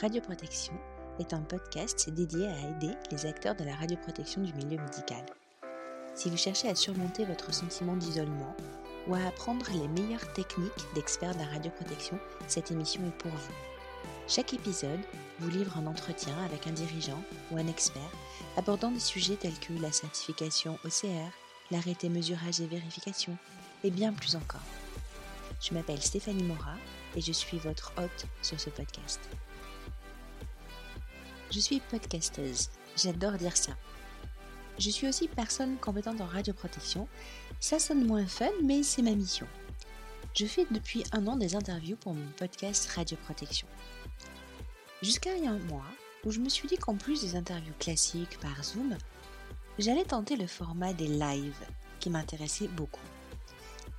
Radioprotection est un podcast dédié à aider les acteurs de la radioprotection du milieu médical. Si vous cherchez à surmonter votre sentiment d'isolement ou à apprendre les meilleures techniques d'experts de la radioprotection, cette émission est pour vous. Chaque épisode vous livre un entretien avec un dirigeant ou un expert abordant des sujets tels que la certification OCR, l'arrêté mesurage et vérification, et bien plus encore. Je m'appelle Stéphanie Mora et je suis votre hôte sur ce podcast. Je suis podcasteuse, j'adore dire ça. Je suis aussi personne compétente en radioprotection. Ça sonne moins fun, mais c'est ma mission. Je fais depuis un an des interviews pour mon podcast Radioprotection. Jusqu'à il y a un mois, où je me suis dit qu'en plus des interviews classiques par Zoom, j'allais tenter le format des lives, qui m'intéressait beaucoup.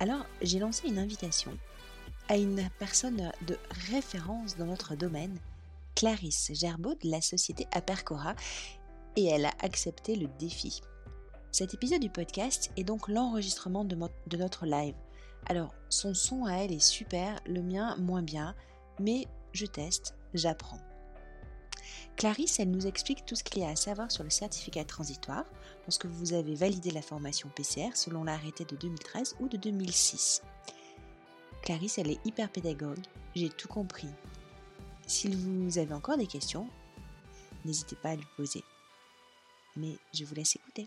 Alors j'ai lancé une invitation à une personne de référence dans notre domaine Clarisse Gerbeau de la société Apercora et elle a accepté le défi. Cet épisode du podcast est donc l'enregistrement de, de, notre live. Alors, son son à elle est super, le mien moins bien, mais je teste, j'apprends. Clarisse, elle nous explique tout ce qu'il y a à savoir sur le certificat transitoire lorsque vous avez validé la formation PCR selon l'arrêté de 2013 ou de 2006. Clarisse, elle est hyper pédagogue, j'ai tout compris, si vous avez encore des questions, n'hésitez pas à lui poser. Mais je vous laisse écouter.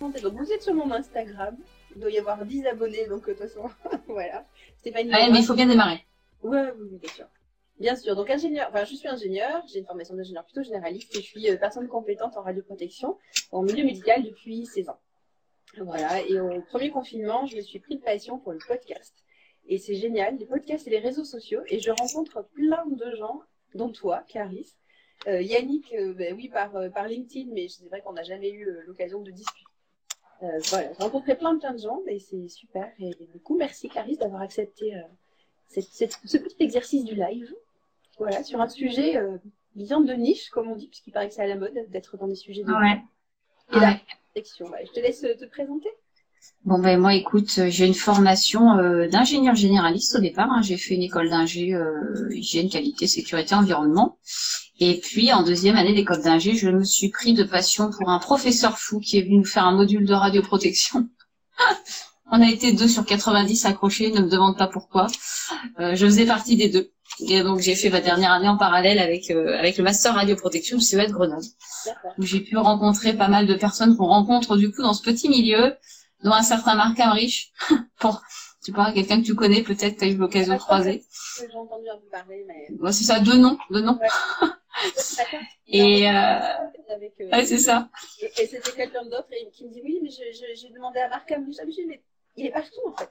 Donc vous êtes sur mon Instagram. Il doit y avoir 10 abonnés, donc de toute façon, voilà. Stéphanie. Mais il faut bien démarrer. Ouais, oui, bien sûr. Bien sûr. Donc ingénieur, enfin je suis ingénieur, j'ai une formation d'ingénieur plutôt généraliste et je suis euh, personne compétente en radioprotection en milieu médical depuis 16 ans. Voilà. Et au premier confinement, je me suis pris de passion pour le podcast. Et c'est génial, les podcasts et les réseaux sociaux. Et je rencontre plein de gens, dont toi, Clarisse. Euh, Yannick, euh, ben oui, par, euh, par LinkedIn, mais c'est vrai qu'on n'a jamais eu l'occasion de discuter. voilà, j'ai rencontré plein, plein de gens et c'est super. Et, du coup, merci Clarisse d'avoir accepté ce petit exercice du live. Voilà, sur un sujet bien de niche, comme on dit, puisqu'il paraît que c'est à la mode d'être dans des sujets de ouais. Et la protection. je te laisse te présenter. Bon ben moi écoute, j'ai une formation euh, d'ingénieur généraliste au départ. Hein. J'ai fait une école d'ingé euh, hygiène, qualité, sécurité, environnement. Et puis en deuxième année d'école d'ingé, je me suis pris de passion pour un professeur fou qui est venu nous faire un module de radioprotection. On a été deux sur 90 accrochés, ne me demande pas pourquoi. Euh, je faisais partie des deux. Et donc j'ai fait ma dernière année en parallèle avec euh, avec le master radioprotection du CEA de Grenoble. Où j'ai pu rencontrer pas mal de personnes qu'on rencontre du coup dans ce petit milieu dont un certain Marc Amrich, pour, tu parles quelqu'un que tu connais, peut-être tu as eu l'occasion de croiser. J'ai entendu un peu parler, mais... Bon, c'est ça, deux noms, deux noms. et euh... euh... Ouais, c'est ça. Et, et c'était quelqu'un d'autre qui me dit oui, mais j'ai demandé à Marc Amrich, mais il est partout en fait.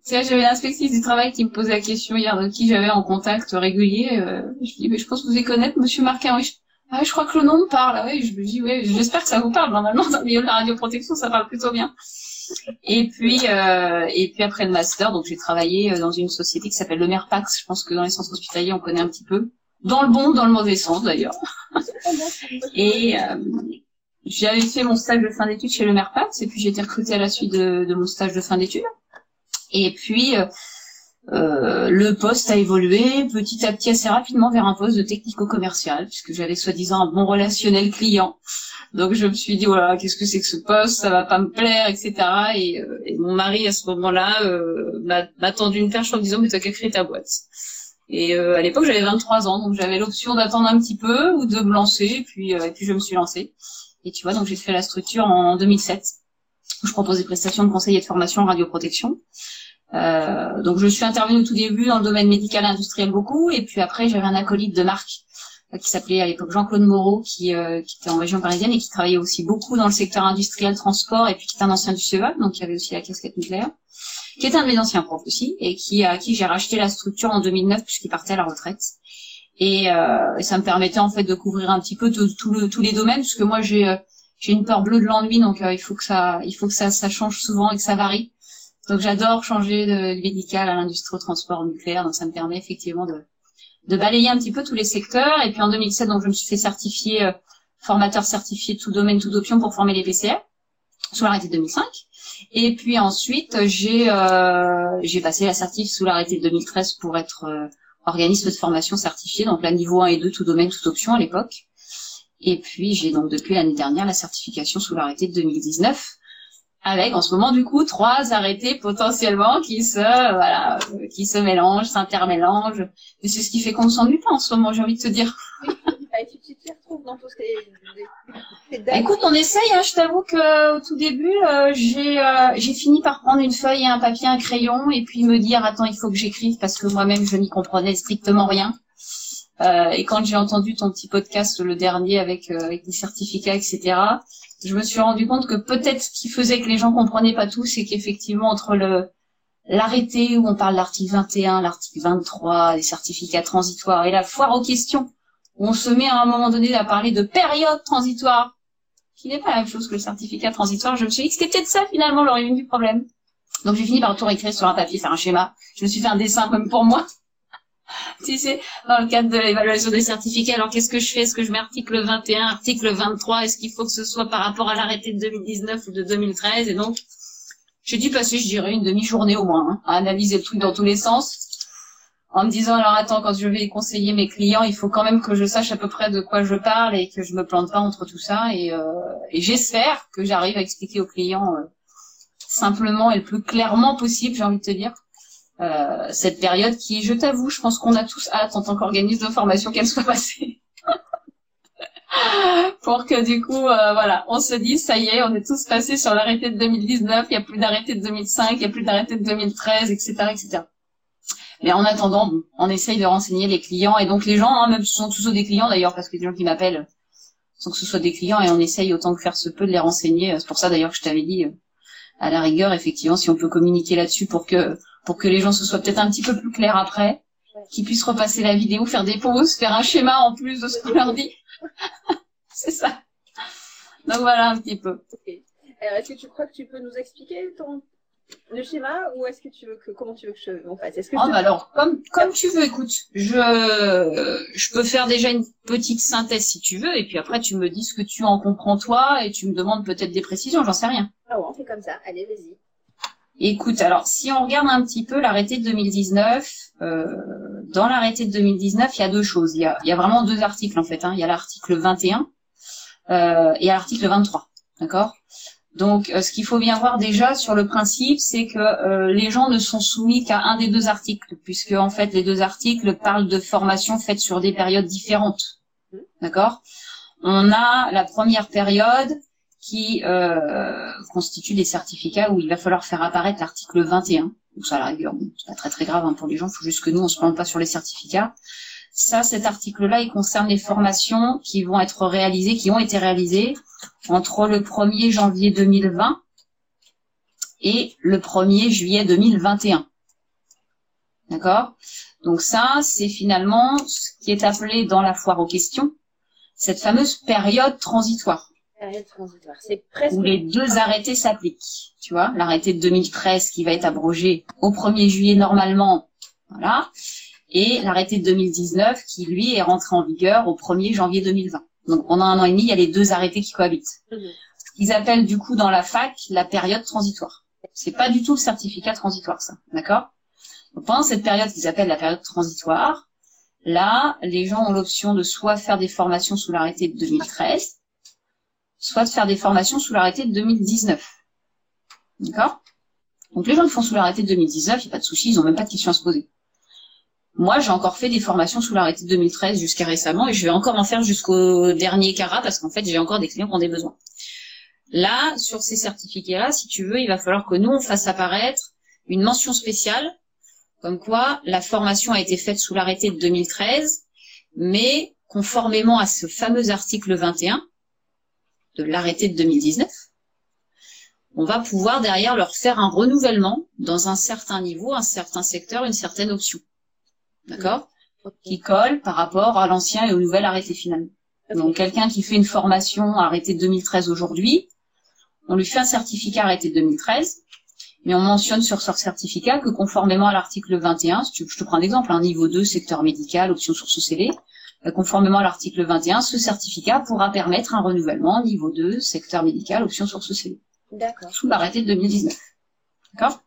C'est j'avais l'inspectrice du travail qui me posait la question hier de qui j'avais en contact régulier. Euh, je dis, mais je pense que vous allez connaître Monsieur Marc Amrich. Ah, je crois que le nom me parle. Oui, je me dis, ouais, j'espère que ça vous parle. Normalement, dans le milieu de la radioprotection, ça parle plutôt bien. Et puis, euh, et puis après le master, donc j'ai travaillé euh, dans une société qui s'appelle le Merpax. Je pense que dans les centres hospitaliers, on connaît un petit peu. Dans le bon, dans le mauvais sens d'ailleurs. et euh, j'avais fait mon stage de fin d'études chez le Merpax, et puis j'ai été recrutée à la suite de, de mon stage de fin d'études. Et puis, euh, euh, le poste a évolué petit à petit assez rapidement vers un poste de technico-commercial puisque j'avais soi-disant un bon relationnel client. Donc je me suis dit voilà qu'est-ce que c'est que ce poste, ça va pas me plaire, etc. Et, euh, et mon mari à ce moment-là euh, m'a tendu une perche en me disant mais t'as qu'à créer ta boîte. Et à l'époque j'avais 23 ans donc j'avais l'option d'attendre un petit peu ou de me lancer et puis et puis je me suis lancée. Et tu vois donc j'ai fait la structure en 2007 où je propose des prestations de conseil et de formation en radioprotection. Euh, donc je suis intervenue au tout début dans le domaine médical et industriel beaucoup, et puis après j'avais un acolyte de marque euh, qui s'appelait à l'époque Jean-Claude Moreau, qui, euh, qui, était en région parisienne et qui travaillait aussi beaucoup dans le secteur industriel, transport, et puis qui était un ancien du CEVA, donc il avait aussi la casquette nucléaire, qui était un de mes anciens profs aussi, et qui à qui j'ai racheté la structure en 2009 puisqu'il partait à la retraite. Et, euh, ça me permettait en fait de couvrir un petit peu tous les domaines, parce que moi j'ai j'ai une peur bleue de l'ennui, donc il faut que ça il faut que ça, ça change souvent et que ça varie. Donc j'adore changer de, médical à l'industrie au transport nucléaire, donc ça me permet effectivement de, de balayer un petit peu tous les secteurs. Et puis en 2007, donc je me suis fait certifier euh, formateur certifié tout domaine, toute option pour former les PCR sous l'arrêté de 2005. Et puis ensuite, j'ai euh, passé la certif sous l'arrêté de 2013 pour être euh, organisme de formation certifié, donc la niveau 1 et 2, tout domaine, toute option à l'époque. Et puis j'ai donc depuis l'année dernière la certification sous l'arrêté de 2019, avec en ce moment du coup trois arrêtés potentiellement qui se voilà qui se mélangent, s'intermélangent. Et c'est ce qui fait qu'on ne s'ennuie pas en ce moment, j'ai envie de te dire. Tu t'y retrouves dans. Écoute, on essaye. Hein, je t'avoue que au tout début, euh, j'ai euh, j'ai fini par prendre une feuille et un papier, un crayon, et puis me dire attends, il faut que j'écrive parce que moi-même je n'y comprenais strictement rien. Euh, et quand j'ai entendu ton petit podcast, le dernier avec euh, avec les certificats, etc., je me suis rendu compte que peut-être ce qui faisait que les gens comprenaient pas tout, c'est qu'effectivement entre le l'arrêté où on parle l'article 21, l'article 23, les certificats transitoires et la foire aux questions où on se met à un moment donné à parler de période transitoire, qui n'est pas la même chose que le certificat transitoire, je me suis dit que c'était peut-être ça finalement l'origine du problème. Donc j'ai fini par tout réécrire sur un papier, faire un schéma. Je me suis fait un dessin comme pour moi. Tu sais, dans le cadre de l'évaluation des certificats, alors qu'est-ce que je fais? Est-ce que je mets article 21, article 23 Est-ce qu'il faut que ce soit par rapport à l'arrêté de 2019 ou de 2013 Et donc, j'ai dû passer, je dirais, une demi-journée au moins, hein, à analyser le truc dans tous les sens, en me disant, alors attends, quand je vais conseiller mes clients, il faut quand même que je sache à peu près de quoi je parle et que je me plante pas entre tout ça. Et, euh, et j'espère que j'arrive à expliquer aux clients euh, simplement et le plus clairement possible, j'ai envie de te dire, euh, cette période qui, je t'avoue, je pense qu'on a tous hâte en tant qu'organisme de formation qu'elle soit passée. Pour que du coup, euh, voilà, on se dise, ça y est, on est tous passés sur l'arrêté de 2019, il n'y a plus d'arrêté de 2005, il n'y a plus d'arrêté de 2013, etc., etc. Mais en attendant, on essaye de renseigner les clients et donc les gens, hein, même ce sont tous des clients d'ailleurs, parce que les gens qui m'appellent sans que ce soit des clients et on essaye autant que faire se peut de les renseigner. C'est pour ça d'ailleurs que je t'avais dit, euh, à la rigueur, effectivement, si on peut communiquer là-dessus pour que pour que les gens se soient peut-être un petit peu plus clairs après, qu'ils puissent repasser la vidéo, faire des pauses, faire un schéma en plus de ce qu'on leur dit. c'est ça. Donc voilà un petit peu. Alors, est-ce que tu crois que tu peux nous expliquer ton le schéma ou est-ce que tu veux que comment tu veux que je en fasse? Est-ce que oh, bah alors comme comme tu veux. Écoute, je je peux faire déjà une petite synthèse si tu veux et puis après tu me dis ce que tu en comprends toi et tu me demandes peut-être des précisions. J'en sais rien. Ah ouais, on fait comme ça. Allez, vas-y. Écoute, alors si on regarde un petit peu l'arrêté de 2019, euh, dans l'arrêté de 2019, il y a deux choses. Il y a, il y a vraiment deux articles en fait. Hein. Il y a l'article 21 euh, et l'article 23. D'accord? Donc euh, ce qu'il faut bien voir déjà sur le principe, c'est que euh, les gens ne sont soumis qu'à un des deux articles, puisque en fait les deux articles parlent de formation faite sur des périodes différentes. D'accord? On a la première période qui euh, constituent des certificats où il va falloir faire apparaître l'article 21. Donc ça, à la rigueur, c'est pas très très grave hein, pour les gens, il faut juste que nous, on se plante pas sur les certificats. Ça, cet article-là, il concerne les formations qui vont être réalisées, qui ont été réalisées entre le 1er janvier 2020 et le 1er juillet 2021. D'accord? Donc ça, c'est finalement ce qui est appelé dans la foire aux questions, cette fameuse période transitoire. Où les deux arrêtés s'appliquent. Tu vois, l'arrêté de 2013 qui va être abrogé au 1er juillet normalement, voilà, et l'arrêté de 2019 qui lui est rentré en vigueur au 1er janvier 2020. Donc pendant un an et demi, il y a les deux arrêtés qui cohabitent. Mhm. Ce qu'ils appellent du coup dans la fac la période transitoire. C'est pas du tout le certificat transitoire, ça, d'accord? Donc pendant cette période qu'ils appellent la période transitoire, là, les gens ont l'option de soit faire des formations sous l'arrêté de 2013, soit de faire des formations sous l'arrêté de 2019. D'accord? Donc les gens qui font sous l'arrêté de 2019, il n'y a pas de souci, ils n'ont même pas de questions à se poser. Moi, j'ai encore fait des formations sous l'arrêté de 2013 jusqu'à récemment et je vais encore en faire jusqu'au dernier CARA parce qu'en fait, j'ai encore des clients qui ont des besoins. Là, sur ces certificats-là, si tu veux, il va falloir que nous, on fasse apparaître une mention spéciale comme quoi la formation a été faite sous l'arrêté de 2013, mais conformément à ce fameux article 21, de l'arrêté de 2019, on va pouvoir derrière leur faire un renouvellement dans un certain niveau, un certain secteur, une certaine option. D'accord? Qui colle par rapport à l'ancien et au nouvel arrêté finalement. Donc quelqu'un qui fait une formation arrêté de 2013 aujourd'hui, on lui fait un certificat arrêté de 2013, mais on mentionne sur ce certificat que conformément à l'article 21, je te prends un exemple, un niveau 2, secteur médical, option source CV, conformément à l'article 21, ce certificat pourra permettre un renouvellement niveau 2, secteur médical, option source CV. D'accord. Sous l'arrêté de 2019. D'accord?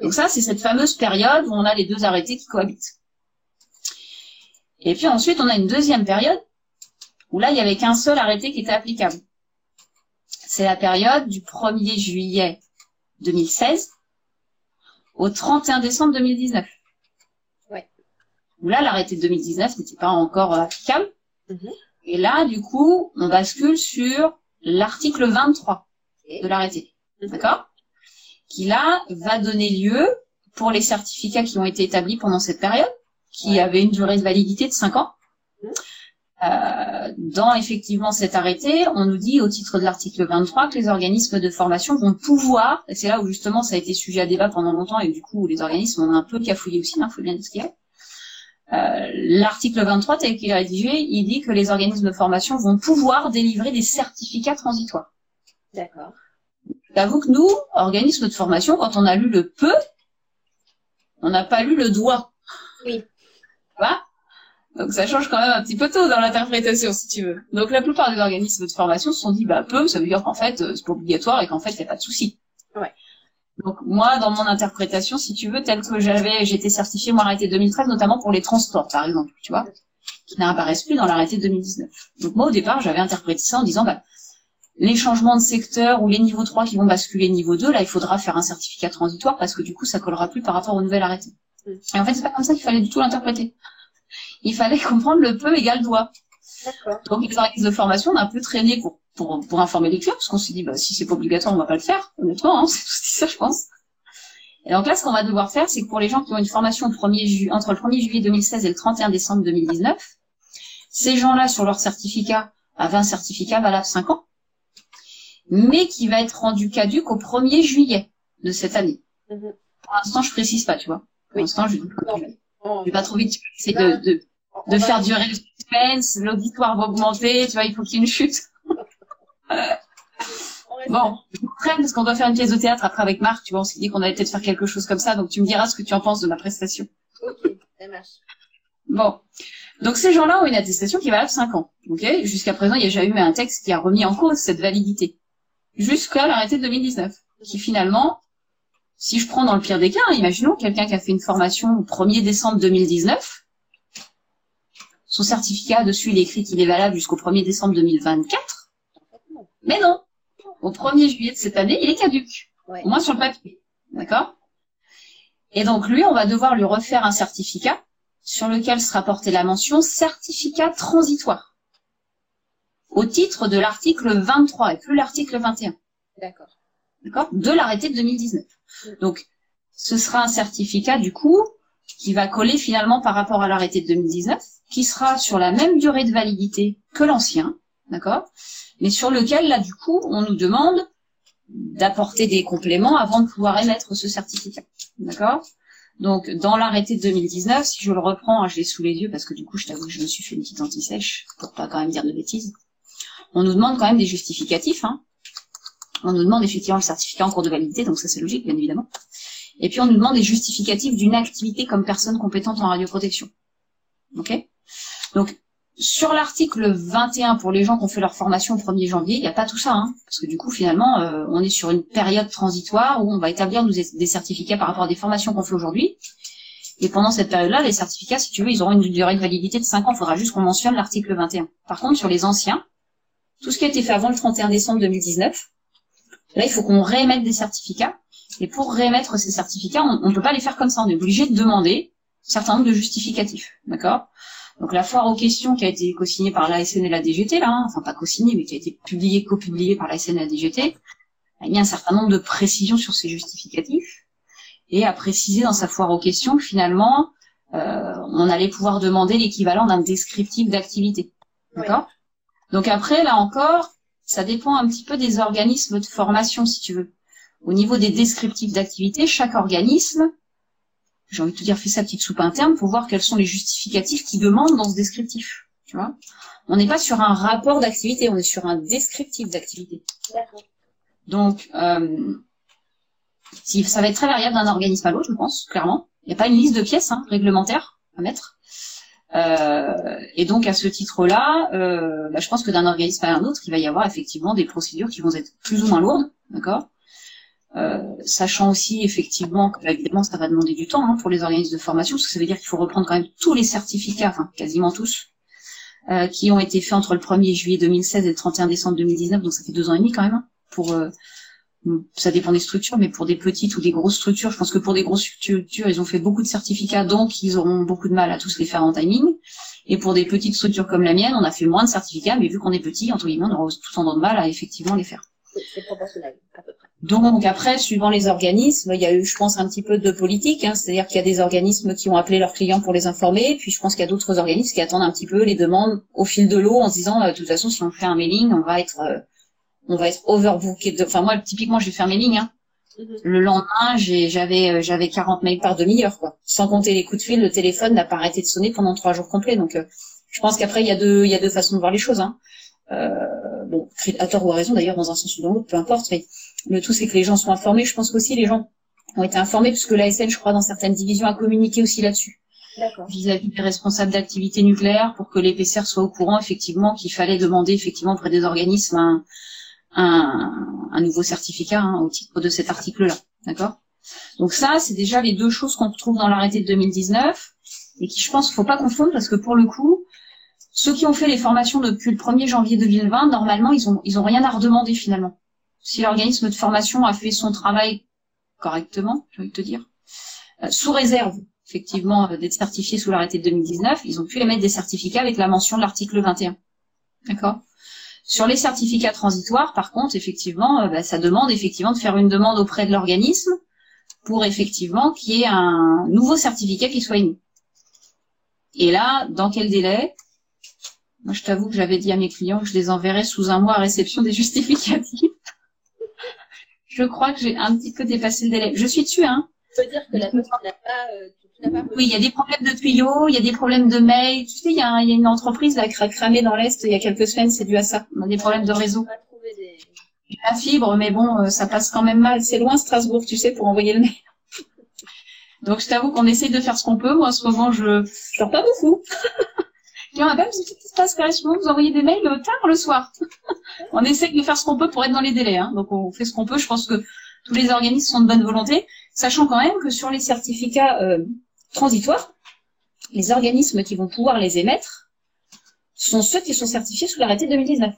Donc ça, c'est cette fameuse période où on a les deux arrêtés qui cohabitent. Et puis ensuite, on a une deuxième période où là, il y avait qu'un seul arrêté qui était applicable. C'est la période du 1er juillet 2016 au 31 décembre 2019. Où là, l'arrêté de 2019 n'était pas encore euh, applicable. Mhm. Et là, du coup, on bascule sur l'article 23 Ok. de l'arrêté. Mhm. D'accord? Qui là va donner lieu pour les certificats qui ont été établis pendant cette période, qui Ouais. avaient une durée de validité de 5 ans. Mhm. Euh, dans effectivement cet arrêté, on nous dit au titre de l'article 23 que les organismes de formation vont pouvoir, et c'est là où justement ça a été sujet à débat pendant longtemps et du coup les organismes ont un peu cafouillé aussi, il faut bien dire ce qu'il y a. Euh, l'article 23 tel qu'il est rédigé, il dit que les organismes de formation vont pouvoir délivrer des certificats transitoires. D'accord. J'avoue que nous, organismes de formation, quand on a lu le peu, on n'a pas lu le doigt. Oui. Vois? Donc ça change quand même un petit peu tôt dans l'interprétation, si tu veux. Donc la plupart des organismes de formation se sont dit, bah peu, ça veut dire qu'en fait, euh, c'est pas obligatoire et qu'en fait, il n'y a pas de souci. Ouais. Donc moi, dans mon interprétation, si tu veux, telle que j'avais, j'étais certifiée, moi, arrêté 2013, notamment pour les transports, par exemple, tu vois, qui n'apparaissent plus dans l'arrêté 2019. Donc moi, au départ, j'avais interprété ça en disant, bah, les changements de secteur ou les niveaux 3 qui vont basculer niveau 2, là, il faudra faire un certificat transitoire parce que du coup, ça collera plus par rapport au nouvel arrêté. Mm. Et en fait, c'est pas comme ça qu'il fallait du tout l'interpréter. Il fallait comprendre le peu égal doigt. Donc, les organismes de formation, on a un peu traîné pour, pour, pour informer les clients parce qu'on s'est dit, bah, si c'est pas obligatoire, on va pas le faire. Honnêtement, hein, c'est tout ça, je pense. Et donc là, ce qu'on va devoir faire, c'est que pour les gens qui ont une formation au 1er ju- entre le 1er juillet 2016 et le 31 décembre 2019, ces gens-là, sur leur certificat, avaient un certificat valable 5 ans, mais qui va être rendu caduque au 1er juillet de cette année. Mhm. Pour l'instant, je précise pas, tu vois. Pour Oui. l'instant, je Non. je vais pas trop vite. C'est de, de, de faire durer le suspense, l'auditoire va augmenter, tu vois, il faut qu'il y ait une chute. Bon, je traîne parce qu'on doit faire une pièce de théâtre après avec Marc, tu vois, on s'est dit qu'on allait peut-être faire quelque chose comme ça, donc tu me diras ce que tu en penses de ma prestation. Ok, ça marche. Bon. Donc ces gens-là ont une attestation qui est valable 5 ans. Ok? Jusqu'à présent, il n'y a jamais eu un texte qui a remis en cause cette validité. Jusqu'à l'arrêté de 2019. Qui finalement, si je prends dans le pire des cas, hein, imaginons quelqu'un qui a fait une formation au 1er décembre 2019. Son certificat dessus, il est écrit qu'il est valable jusqu'au 1er décembre 2024. Non. Mais non. Au 1er juillet de cette année, il est caduque. Ouais. Au moins sur le papier. D'accord? Et donc lui, on va devoir lui refaire un certificat sur lequel sera portée la mention certificat transitoire au titre de l'article 23 et plus l'article 21. D'accord. D'accord? De l'arrêté de 2019. Donc, ce sera un certificat, du coup, qui va coller finalement par rapport à l'arrêté de 2019, qui sera sur la même durée de validité que l'ancien, d'accord? Mais sur lequel, là, du coup, on nous demande d'apporter des compléments avant de pouvoir émettre ce certificat, d'accord? Donc, dans l'arrêté de 2019, si je le reprends, hein, je l'ai sous les yeux parce que du coup, je t'avoue que je me suis fait une petite anti-sèche pour pas quand même dire de bêtises. On nous demande quand même des justificatifs, hein, on nous demande effectivement le certificat en cours de validité, donc ça c'est logique, bien évidemment. Et puis on nous demande des justificatifs d'une activité comme personne compétente en radioprotection. Ok? Donc sur l'article 21 pour les gens qui ont fait leur formation au 1er janvier, il n'y a pas tout ça, hein, parce que du coup finalement euh, on est sur une période transitoire où on va établir des certificats par rapport à des formations qu'on fait aujourd'hui. Et pendant cette période-là, les certificats, si tu veux, ils auront une durée de validité de 5 ans. Il faudra juste qu'on mentionne l'article 21. Par contre, sur les anciens, tout ce qui a été fait avant le 31 décembre 2019, Là, il faut qu'on réémette des certificats. Et pour réémettre ces certificats, on ne peut pas les faire comme ça. On est obligé de demander un certain nombre de justificatifs. D'accord? Donc la foire aux questions qui a été co-signée par l'ASN et la DGT, là, hein, enfin pas co-signée, mais qui a été publiée, co-publiée par l'ASN et la DGT, a mis un certain nombre de précisions sur ces justificatifs et a précisé dans sa foire aux questions que finalement, euh, on allait pouvoir demander l'équivalent d'un descriptif d'activité. D'accord? Donc après, là encore, ça dépend un petit peu des organismes de formation, si tu veux. Au niveau des descriptifs d'activité, chaque organisme, j'ai envie de te dire, fait sa petite soupe interne pour voir quels sont les justificatifs qu'ils demandent dans ce descriptif. Tu vois On n'est pas sur un rapport d'activité, on est sur un descriptif d'activité. D'accord. Donc, euh, si, ça va être très variable d'un organisme à l'autre, je pense, clairement. Il n'y a pas une liste de pièces hein, réglementaires à mettre. Euh, et donc à ce titre-là, euh, bah, je pense que d'un organisme à un autre, il va y avoir effectivement des procédures qui vont être plus ou moins lourdes, d'accord? Euh, sachant aussi effectivement que bah, évidemment ça va demander du temps hein, pour les organismes de formation, parce que ça veut dire qu'il faut reprendre quand même tous les certificats, enfin quasiment tous, euh, qui ont été faits entre le 1er juillet 2016 et le 31 décembre 2019, donc ça fait deux ans et demi quand même. Hein, pour euh, ça dépend des structures, mais pour des petites ou des grosses structures, je pense que pour des grosses structures, ils ont fait beaucoup de certificats, donc ils auront beaucoup de mal à tous les faire en timing. Et pour des petites structures comme la mienne, on a fait moins de certificats, mais vu qu'on est petit, entre guillemets, on aura tout en de mal à effectivement les faire. Donc après, suivant les organismes, il y a eu, je pense, un petit peu de politique, hein, c'est-à-dire qu'il y a des organismes qui ont appelé leurs clients pour les informer, puis je pense qu'il y a d'autres organismes qui attendent un petit peu les demandes au fil de l'eau en se disant, euh, de toute façon, si on fait un mailing, on va être, euh, on va être overbooké. Enfin moi, typiquement, j'ai fait un mailing. Hein. Mhm. Le lendemain, j'avais euh, j'avais 40 mails par demi-heure, quoi. Sans compter les coups de fil, le téléphone n'a pas arrêté de sonner pendant trois jours complets. Donc, je pense qu'après, il y a deux il y a deux façons de voir les choses. Hein. Euh, bon, à tort ou à raison d'ailleurs, dans un sens ou dans l'autre, peu importe, mais le tout c'est que les gens soient informés. Je pense qu'aussi les gens ont été informés, puisque l'ASN, je crois, dans certaines divisions, a communiqué aussi là-dessus. Vis-à-vis des responsables d'activités nucléaires, pour que les PCR soient au courant, effectivement, qu'il fallait demander, effectivement, auprès des organismes un, un, un nouveau certificat hein, au titre de cet article-là. D'accord? Donc ça, c'est déjà les deux choses qu'on retrouve dans l'arrêté de 2019 et qui, je pense, faut pas confondre parce que pour le coup, ceux qui ont fait les formations depuis le 1er janvier 2020, normalement, ils ont, ils ont rien à redemander finalement. Si l'organisme de formation a fait son travail correctement, je vais te dire, euh, sous réserve, effectivement, euh, d'être certifié sous l'arrêté de 2019, ils ont pu émettre des certificats avec la mention de l'article 21. D'accord? Sur les certificats transitoires, par contre, effectivement, euh, bah, ça demande effectivement de faire une demande auprès de l'organisme pour effectivement qu'il y ait un nouveau certificat qui soit émis. Et là, dans quel délai? Moi, je t'avoue que j'avais dit à mes clients que je les enverrais sous un mois à réception des justificatifs. Je crois que j'ai un petit peu dépassé le délai. Je suis dessus, hein. Tu peux dire que la poste n'a pas, euh, pas Oui, il y a des problèmes de tuyaux, il y a des problèmes de mail. Tu sais, il y a, il y a une entreprise là, qui a cramé dans l'Est il y a quelques semaines, c'est dû à ça. On a des problèmes de réseau. Des... La fibre, mais bon, euh, ça passe quand même mal. C'est loin Strasbourg, tu sais, pour envoyer le mail. Donc je t'avoue qu'on essaye de faire ce qu'on peut. Moi, en ce moment, je je dors pas beaucoup. Il y en a même, qu'est-ce qui se passe Vous envoyez des mails tard le soir. on essaie de faire ce qu'on peut pour être dans les délais. Hein. Donc on fait ce qu'on peut. Je pense que tous les organismes sont de bonne volonté, sachant quand même que sur les certificats euh, transitoires, les organismes qui vont pouvoir les émettre sont ceux qui sont certifiés sous l'arrêté 2019.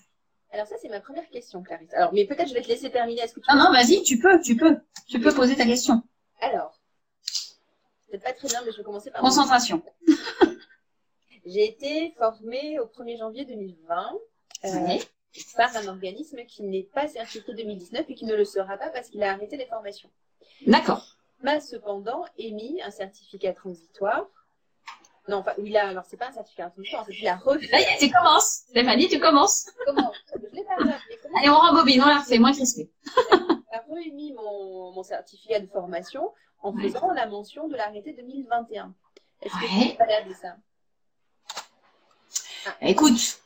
Alors ça, c'est ma première question, Clarisse. Alors, mais peut-être je vais te laisser terminer. Est-ce que tu non, non, vas-y, tu peux, tu peux. Tu peux poser ta question. Alors, peut-être pas très bien, mais je vais commencer par... Concentration. J'ai été formée au 1er janvier 2020 euh, par un organisme qui n'est pas certifié 2019 et qui ne le sera pas parce qu'il a arrêté les formations. D'accord. M'a cependant émis un certificat transitoire. Non, enfin, il a, alors c'est pas un certificat transitoire, c'est qu'il a refait. Là, tu commences. Stéphanie, tu commences. Comment? Je l'ai pas Allez, on rembobine, on la refait, moins crispé. il a remis mon, mon certificat de formation en faisant la mention de l'arrêté 2021. Est-ce que tu es de ça? Écoute,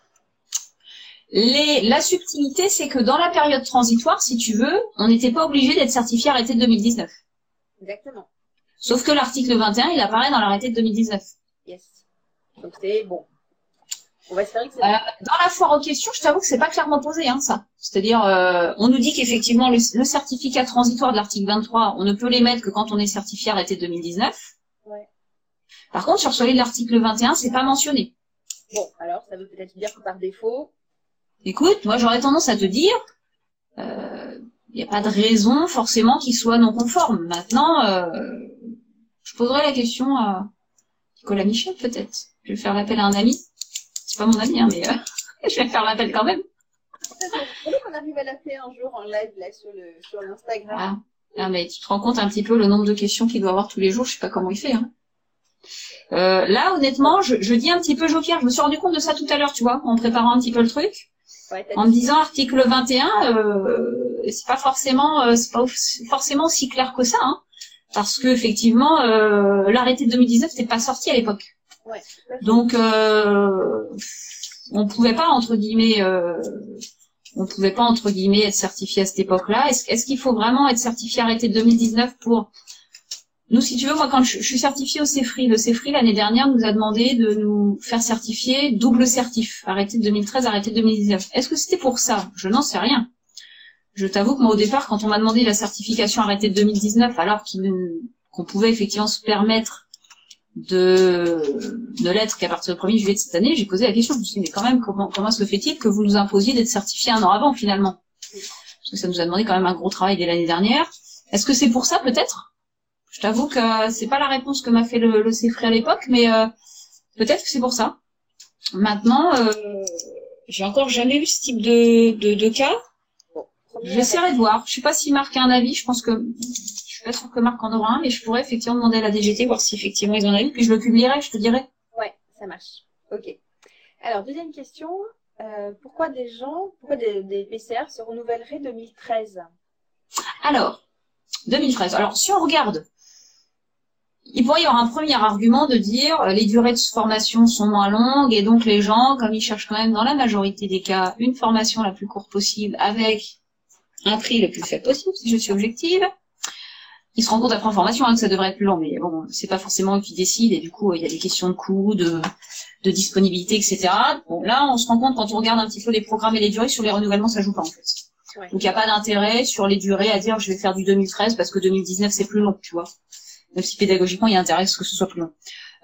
les, la subtilité, c'est que dans la période transitoire, si tu veux, on n'était pas obligé d'être certifié arrêté de 2019. Exactement. Sauf que l'article 21, il apparaît dans l'arrêté de 2019. Yes. Donc c'est bon. On va espérer que c'est. Euh, dans la foire aux questions, je t'avoue que c'est pas clairement posé, hein, ça. C'est-à-dire, euh, on nous dit qu'effectivement, le, le, certificat transitoire de l'article 23, on ne peut l'émettre que quand on est certifié arrêté de 2019. Ouais. Par contre, sur celui de l'article 21, c'est pas mentionné. Bon, alors, ça veut peut-être dire que par défaut. Écoute, moi j'aurais tendance à te dire, il euh, n'y a pas de raison forcément qu'il soit non conforme. Maintenant, euh, je poserai la question à Nicolas Michel peut-être. Je vais faire l'appel à un ami. C'est pas mon ami, hein, mais euh, je vais faire l'appel quand même. qu'on arrive à l'appeler un jour en live là sur le sur l'Instagram. Ah. ah. mais tu te rends compte un petit peu le nombre de questions qu'il doit avoir tous les jours. Je sais pas comment il fait. Hein. Euh, là, honnêtement, je, je, dis un petit peu joker. Je me suis rendu compte de ça tout à l'heure, tu vois, en préparant un petit peu le truc. Ouais, en me disant article 21, euh, c'est pas forcément, euh, c'est pas forcément aussi clair que ça, hein, parce que effectivement, euh, l'arrêté de 2019 n'était pas sorti à l'époque. Ouais, Donc, euh, on pouvait pas entre guillemets, euh, on pouvait pas entre guillemets être certifié à cette époque-là. Est-ce, est-ce qu'il faut vraiment être certifié arrêté de 2019 pour nous, si tu veux, moi, quand je, suis certifiée au CEFRI, le CEFRI, l'année dernière, nous a demandé de nous faire certifier double certif, arrêté de 2013, arrêté de 2019. Est-ce que c'était pour ça? Je n'en sais rien. je t'avoue que moi au départ, quand on m'a demandé la certification arrêtée de 2019, alors qu'on pouvait effectivement se permettre de, de l'être qu'à partir du 1er juillet de cette année, j'ai posé la question, je me suis dit, mais quand même, comment, comment se fait-il que vous nous imposiez d'être certifié un an avant finalement? Parce que ça nous a demandé quand même un gros travail dès l'année dernière. Est-ce que c'est pour ça peut-être? Je t'avoue que c'est pas la réponse que m'a fait le, le à l'époque, mais euh, peut-être que c'est pour ça. Maintenant, euh, j'ai encore jamais eu ce type de, de, de cas. J'essaierai de voir. Je sais pas si Marc a un avis. Je pense que je suis pas sûre que Marc en aura un, mais je pourrais effectivement demander à la DGT voir si effectivement ils en ont eu, puis je le publierai, je te dirai. Ouais, ça marche. Ok. Alors deuxième question. Euh, pourquoi des gens, pourquoi des, des PCR se renouvelleraient 2013 Alors, 2013. Alors si on regarde il pourrait y avoir un premier argument de dire euh, les durées de formation sont moins longues et donc les gens, comme ils cherchent quand même dans la majorité des cas une formation la plus courte possible avec un prix le plus faible possible, si je suis objective, ils se rendent compte après en formation hein, que ça devrait être plus long, mais bon, c'est pas forcément eux qui décident et du coup il y a des questions de coût, de, de disponibilité, etc. Bon là on se rend compte quand on regarde un petit peu les programmes et les durées sur les renouvellements ça joue pas en fait. Ouais. Donc il n'y a pas d'intérêt sur les durées à dire je vais faire du 2013 parce que 2019 c'est plus long, tu vois même si pédagogiquement il y a intérêt à ce que ce soit plus long.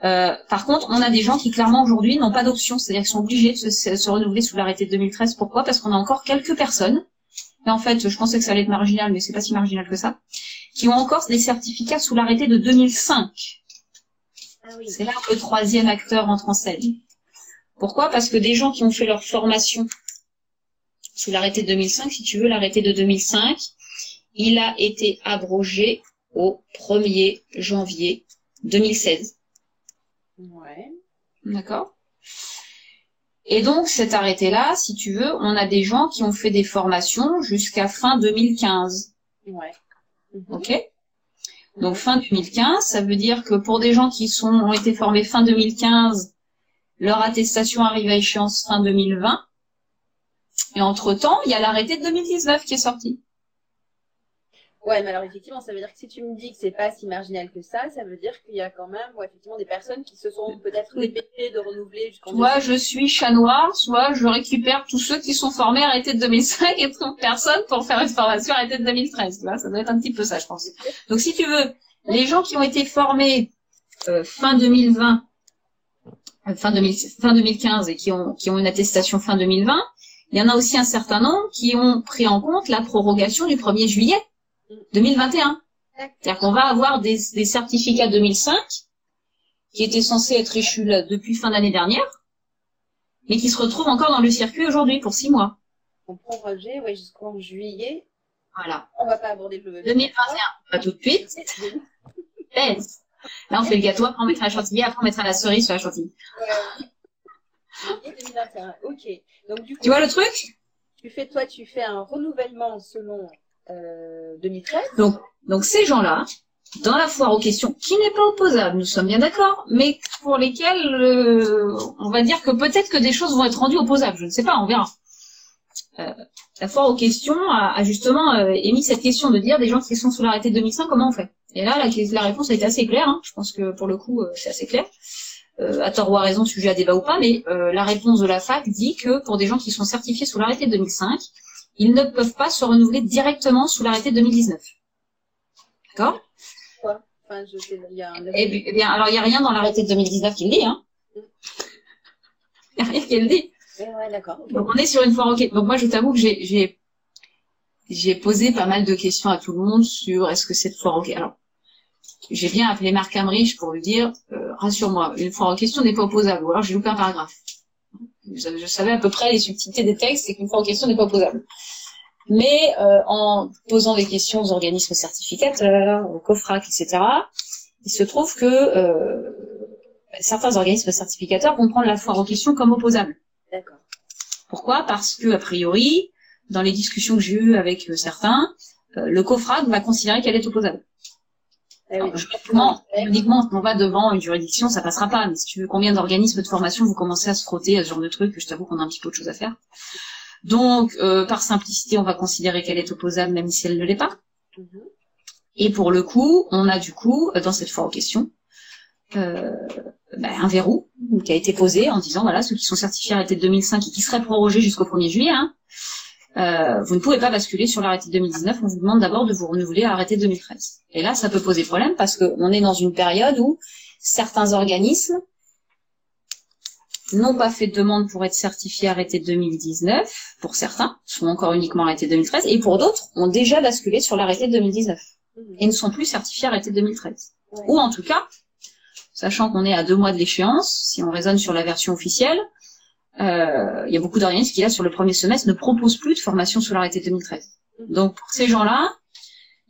Euh, par contre, on a des gens qui clairement aujourd'hui n'ont pas d'option, c'est-à-dire qu'ils sont obligés de se, se renouveler sous l'arrêté de 2013. Pourquoi? Parce qu'on a encore quelques personnes, et en fait, je pensais que ça allait être marginal, mais c'est pas si marginal que ça, qui ont encore des certificats sous l'arrêté de 2005. Ah oui. C'est là que le troisième acteur entre en scène. Pourquoi? Parce que des gens qui ont fait leur formation sous l'arrêté de 2005, si tu veux, l'arrêté de 2005, il a été abrogé au 1er janvier 2016. Ouais. D'accord Et donc, cet arrêté-là, si tu veux, on a des gens qui ont fait des formations jusqu'à fin 2015. Ouais. Mhm. OK Donc, fin 2015, ça veut dire que pour des gens qui sont, ont été formés fin 2015, leur attestation arrive à échéance fin 2020. Et entre-temps, il y a l'arrêté de 2019 qui est sorti. Ouais, mais alors effectivement, ça veut dire que si tu me dis que c'est pas si marginal que ça, ça veut dire qu'il y a quand même, ouais, effectivement, des personnes qui se sont peut-être dépêchées de renouveler jusqu'en. Soit je suis chat noir, soit je récupère tous ceux qui sont formés arrêtés de 2005 et trouve personne pour faire une formation arrêtée de 2013. Tu vois, ça doit être un petit peu ça, je pense. Donc si tu veux, les gens qui ont été formés euh, fin 2020, euh, fin, 2000 fin 2015 et qui ont, qui ont une attestation fin 2020, il y en a aussi un certain nombre qui ont pris en compte la prorogation du 1er juillet 2021. C'est-à-dire qu'on va avoir des, des certificats 2005 qui étaient censés être échus là, depuis fin d'année dernière, mais qui se retrouvent encore dans le circuit aujourd'hui pour six mois. On prorogé, ouais, jusqu'en juillet. Voilà. On va pas aborder le. 2021, pas tout de suite. Baisse. Là, on fait le gâteau, après on mettra la chantilly, après on mettra la cerise sur la chantilly. Ouais. Juillet 2021. Ok. Donc du coup. Tu vois le truc? Tu fais, toi, tu fais un renouvellement selon euh, 2013. Donc, donc ces gens-là, dans la foire aux questions, qui n'est pas opposable, nous sommes bien d'accord, mais pour lesquels euh, on va dire que peut-être que des choses vont être rendues opposables, je ne sais pas, on verra. Euh, la foire aux questions a, a justement euh, émis cette question de dire des gens qui sont sous l'arrêté de 2005, comment on fait? Et là, la, la réponse a été assez claire, hein, je pense que pour le coup, euh, c'est assez clair. Euh, à tort ou à raison, sujet à débat ou pas, mais euh, la réponse de la fac dit que pour des gens qui sont certifiés sous l'arrêté de 2005, ils ne peuvent pas se renouveler directement sous l'arrêté de 2019. D'accord? Quoi? Enfin, je sais, il y a un. Eh bien, eh bien, alors il n'y a rien dans l'arrêté de 2019 qui le dit, hein. Il n'y a rien qui le dit. Ouais, ouais, d'accord. Donc on est sur une foire ok. Donc moi je t'avoue que j'ai posé pas mal de questions à tout le monde sur est-ce que cette foire ok. Alors j'ai bien appelé Marc Amrich pour lui dire euh, rassure-moi, une foire aux questions n'est pas opposable. Ou alors j'ai loupé un paragraphe. Je, je savais à peu près les subtilités des textes et qu'une foire aux questions n'est pas opposable. Mais euh, en posant des questions aux organismes certificateurs, aux COFRAC, etc., il se trouve que euh, certains organismes certificateurs vont prendre la foire aux questions comme opposable. D'accord. Pourquoi? Parce que a priori, dans les discussions que j'ai eues avec euh, certains, euh, le COFRAC va considérer qu'elle est opposable. Eh oui. Juridiquement, quand on va devant une juridiction, ça passera pas. Mais si tu veux, combien d'organismes de formation vous commencez à se frotter à ce genre de truc Je t'avoue qu'on a un petit peu autre chose à faire. Donc, euh, par simplicité, on va considérer qu'elle est opposable, même si elle ne l'est pas. Mhm. Et pour le coup, on a du coup, euh, dans cette foire aux questions, euh, ben, un verrou qui a été posé en disant, voilà, ceux qui sont certifiés arrêtés de 2005 et qui seraient prorogés jusqu'au 1er juillet, hein, euh, vous ne pouvez pas basculer sur l'arrêté 2019. On vous demande d'abord de vous renouveler à l'arrêté 2013. Et là, ça peut poser problème parce qu'on est dans une période où certains organismes n'ont pas fait de demande pour être certifiés arrêté 2019, pour certains, sont encore uniquement arrêté 2013, et pour d'autres, ont déjà basculé sur l'arrêté 2019 et ne sont plus certifiés arrêté 2013. Ouais. Ou en tout cas, sachant qu'on est à deux mois de l'échéance, si on raisonne sur la version officielle, il y a beaucoup d'organismes qui, là, sur le premier semestre, ne proposent plus de formation sur l'arrêté 2013. Donc, pour ces gens-là,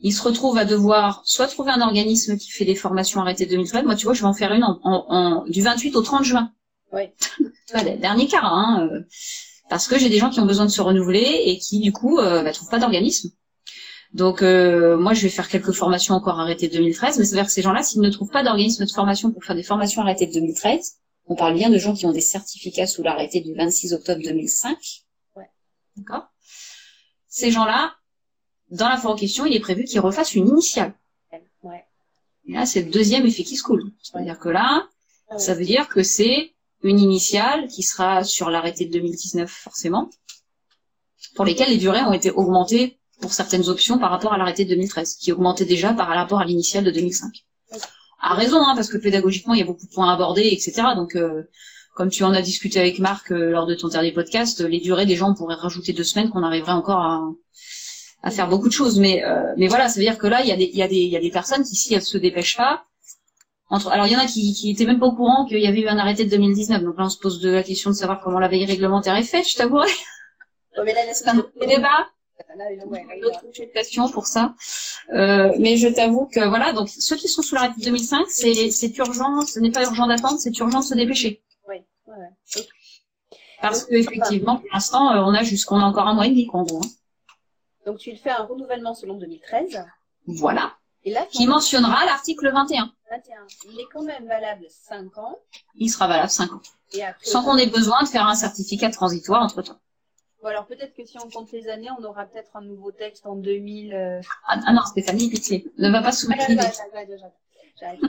ils se retrouvent à devoir soit trouver un organisme qui fait des formations arrêtées 2013. Moi, tu vois, je vais en faire une en, en- en- du 28 au 30 juin. Le dernier quart, hein, euh, parce que j'ai des gens qui ont besoin de se renouveler et qui, du coup, euh, bah, trouvent pas d'organisme. Donc, euh, moi, je vais faire quelques formations encore arrêtées 2013, mais c'est-à-dire que ces gens-là, s'ils ne trouvent pas d'organisme de formation pour faire des formations arrêtées de 2013, on parle bien de gens qui ont des certificats sous l'arrêté du 26 octobre 2005. Ouais. D'accord Ces gens-là, dans la foire en question, il est prévu qu'ils refassent une initiale. Ouais. Et là, c'est le deuxième effet qui se coule. C'est-à-dire que là, ouais. ça veut dire que c'est une initiale qui sera sur l'arrêté de 2019 forcément, pour lesquelles les durées ont été augmentées pour certaines options par rapport à l'arrêté de 2013, qui augmentait déjà par rapport à l'initiale de 2005. À raison, hein, parce que pédagogiquement, il y a beaucoup de points à aborder, etc. Donc, euh, comme tu en as discuté avec Marc euh, lors de ton dernier podcast, les durées des gens on pourrait rajouter deux semaines, qu'on arriverait encore à, à faire beaucoup de choses. Mais, euh, mais voilà, ça veut dire que là, il y a des, il y a des, il y a des personnes qui, si elles se dépêchent pas, entre, alors il y en a qui, qui étaient même pas au courant qu'il y avait eu un arrêté de 2019. Donc là, on se pose de la question de savoir comment la veille réglementaire est faite. Je t'avouerai, Ouais, mais là, laisse c'est un autre débat, Une autre question pour ça. Euh, mais je t'avoue que voilà, donc ceux qui sont sous de 2005, c'est, c'est urgent, ce n'est pas urgent d'attendre, c'est urgent de se dépêcher. ouais, ouais, ouais. Parce que effectivement, pour l'instant, euh, on a jusqu'on a encore un mois et demi, en gros. hein. Donc, tu le fais un renouvellement selon 2013. Voilà. Et là, Qui mentionnera l'article 21. 21. Il est quand même valable 5 ans. Il sera valable 5 ans. Et après, Sans qu'on ait besoin de faire un certificat transitoire entre temps. Bon, alors peut-être que si on compte les années, on aura peut-être un nouveau texte en 2000. euh, Ah, ah non, Stéphanie, pitié. Ne va pas Ah, soumettre l'idée. j'arrête, j'arrête.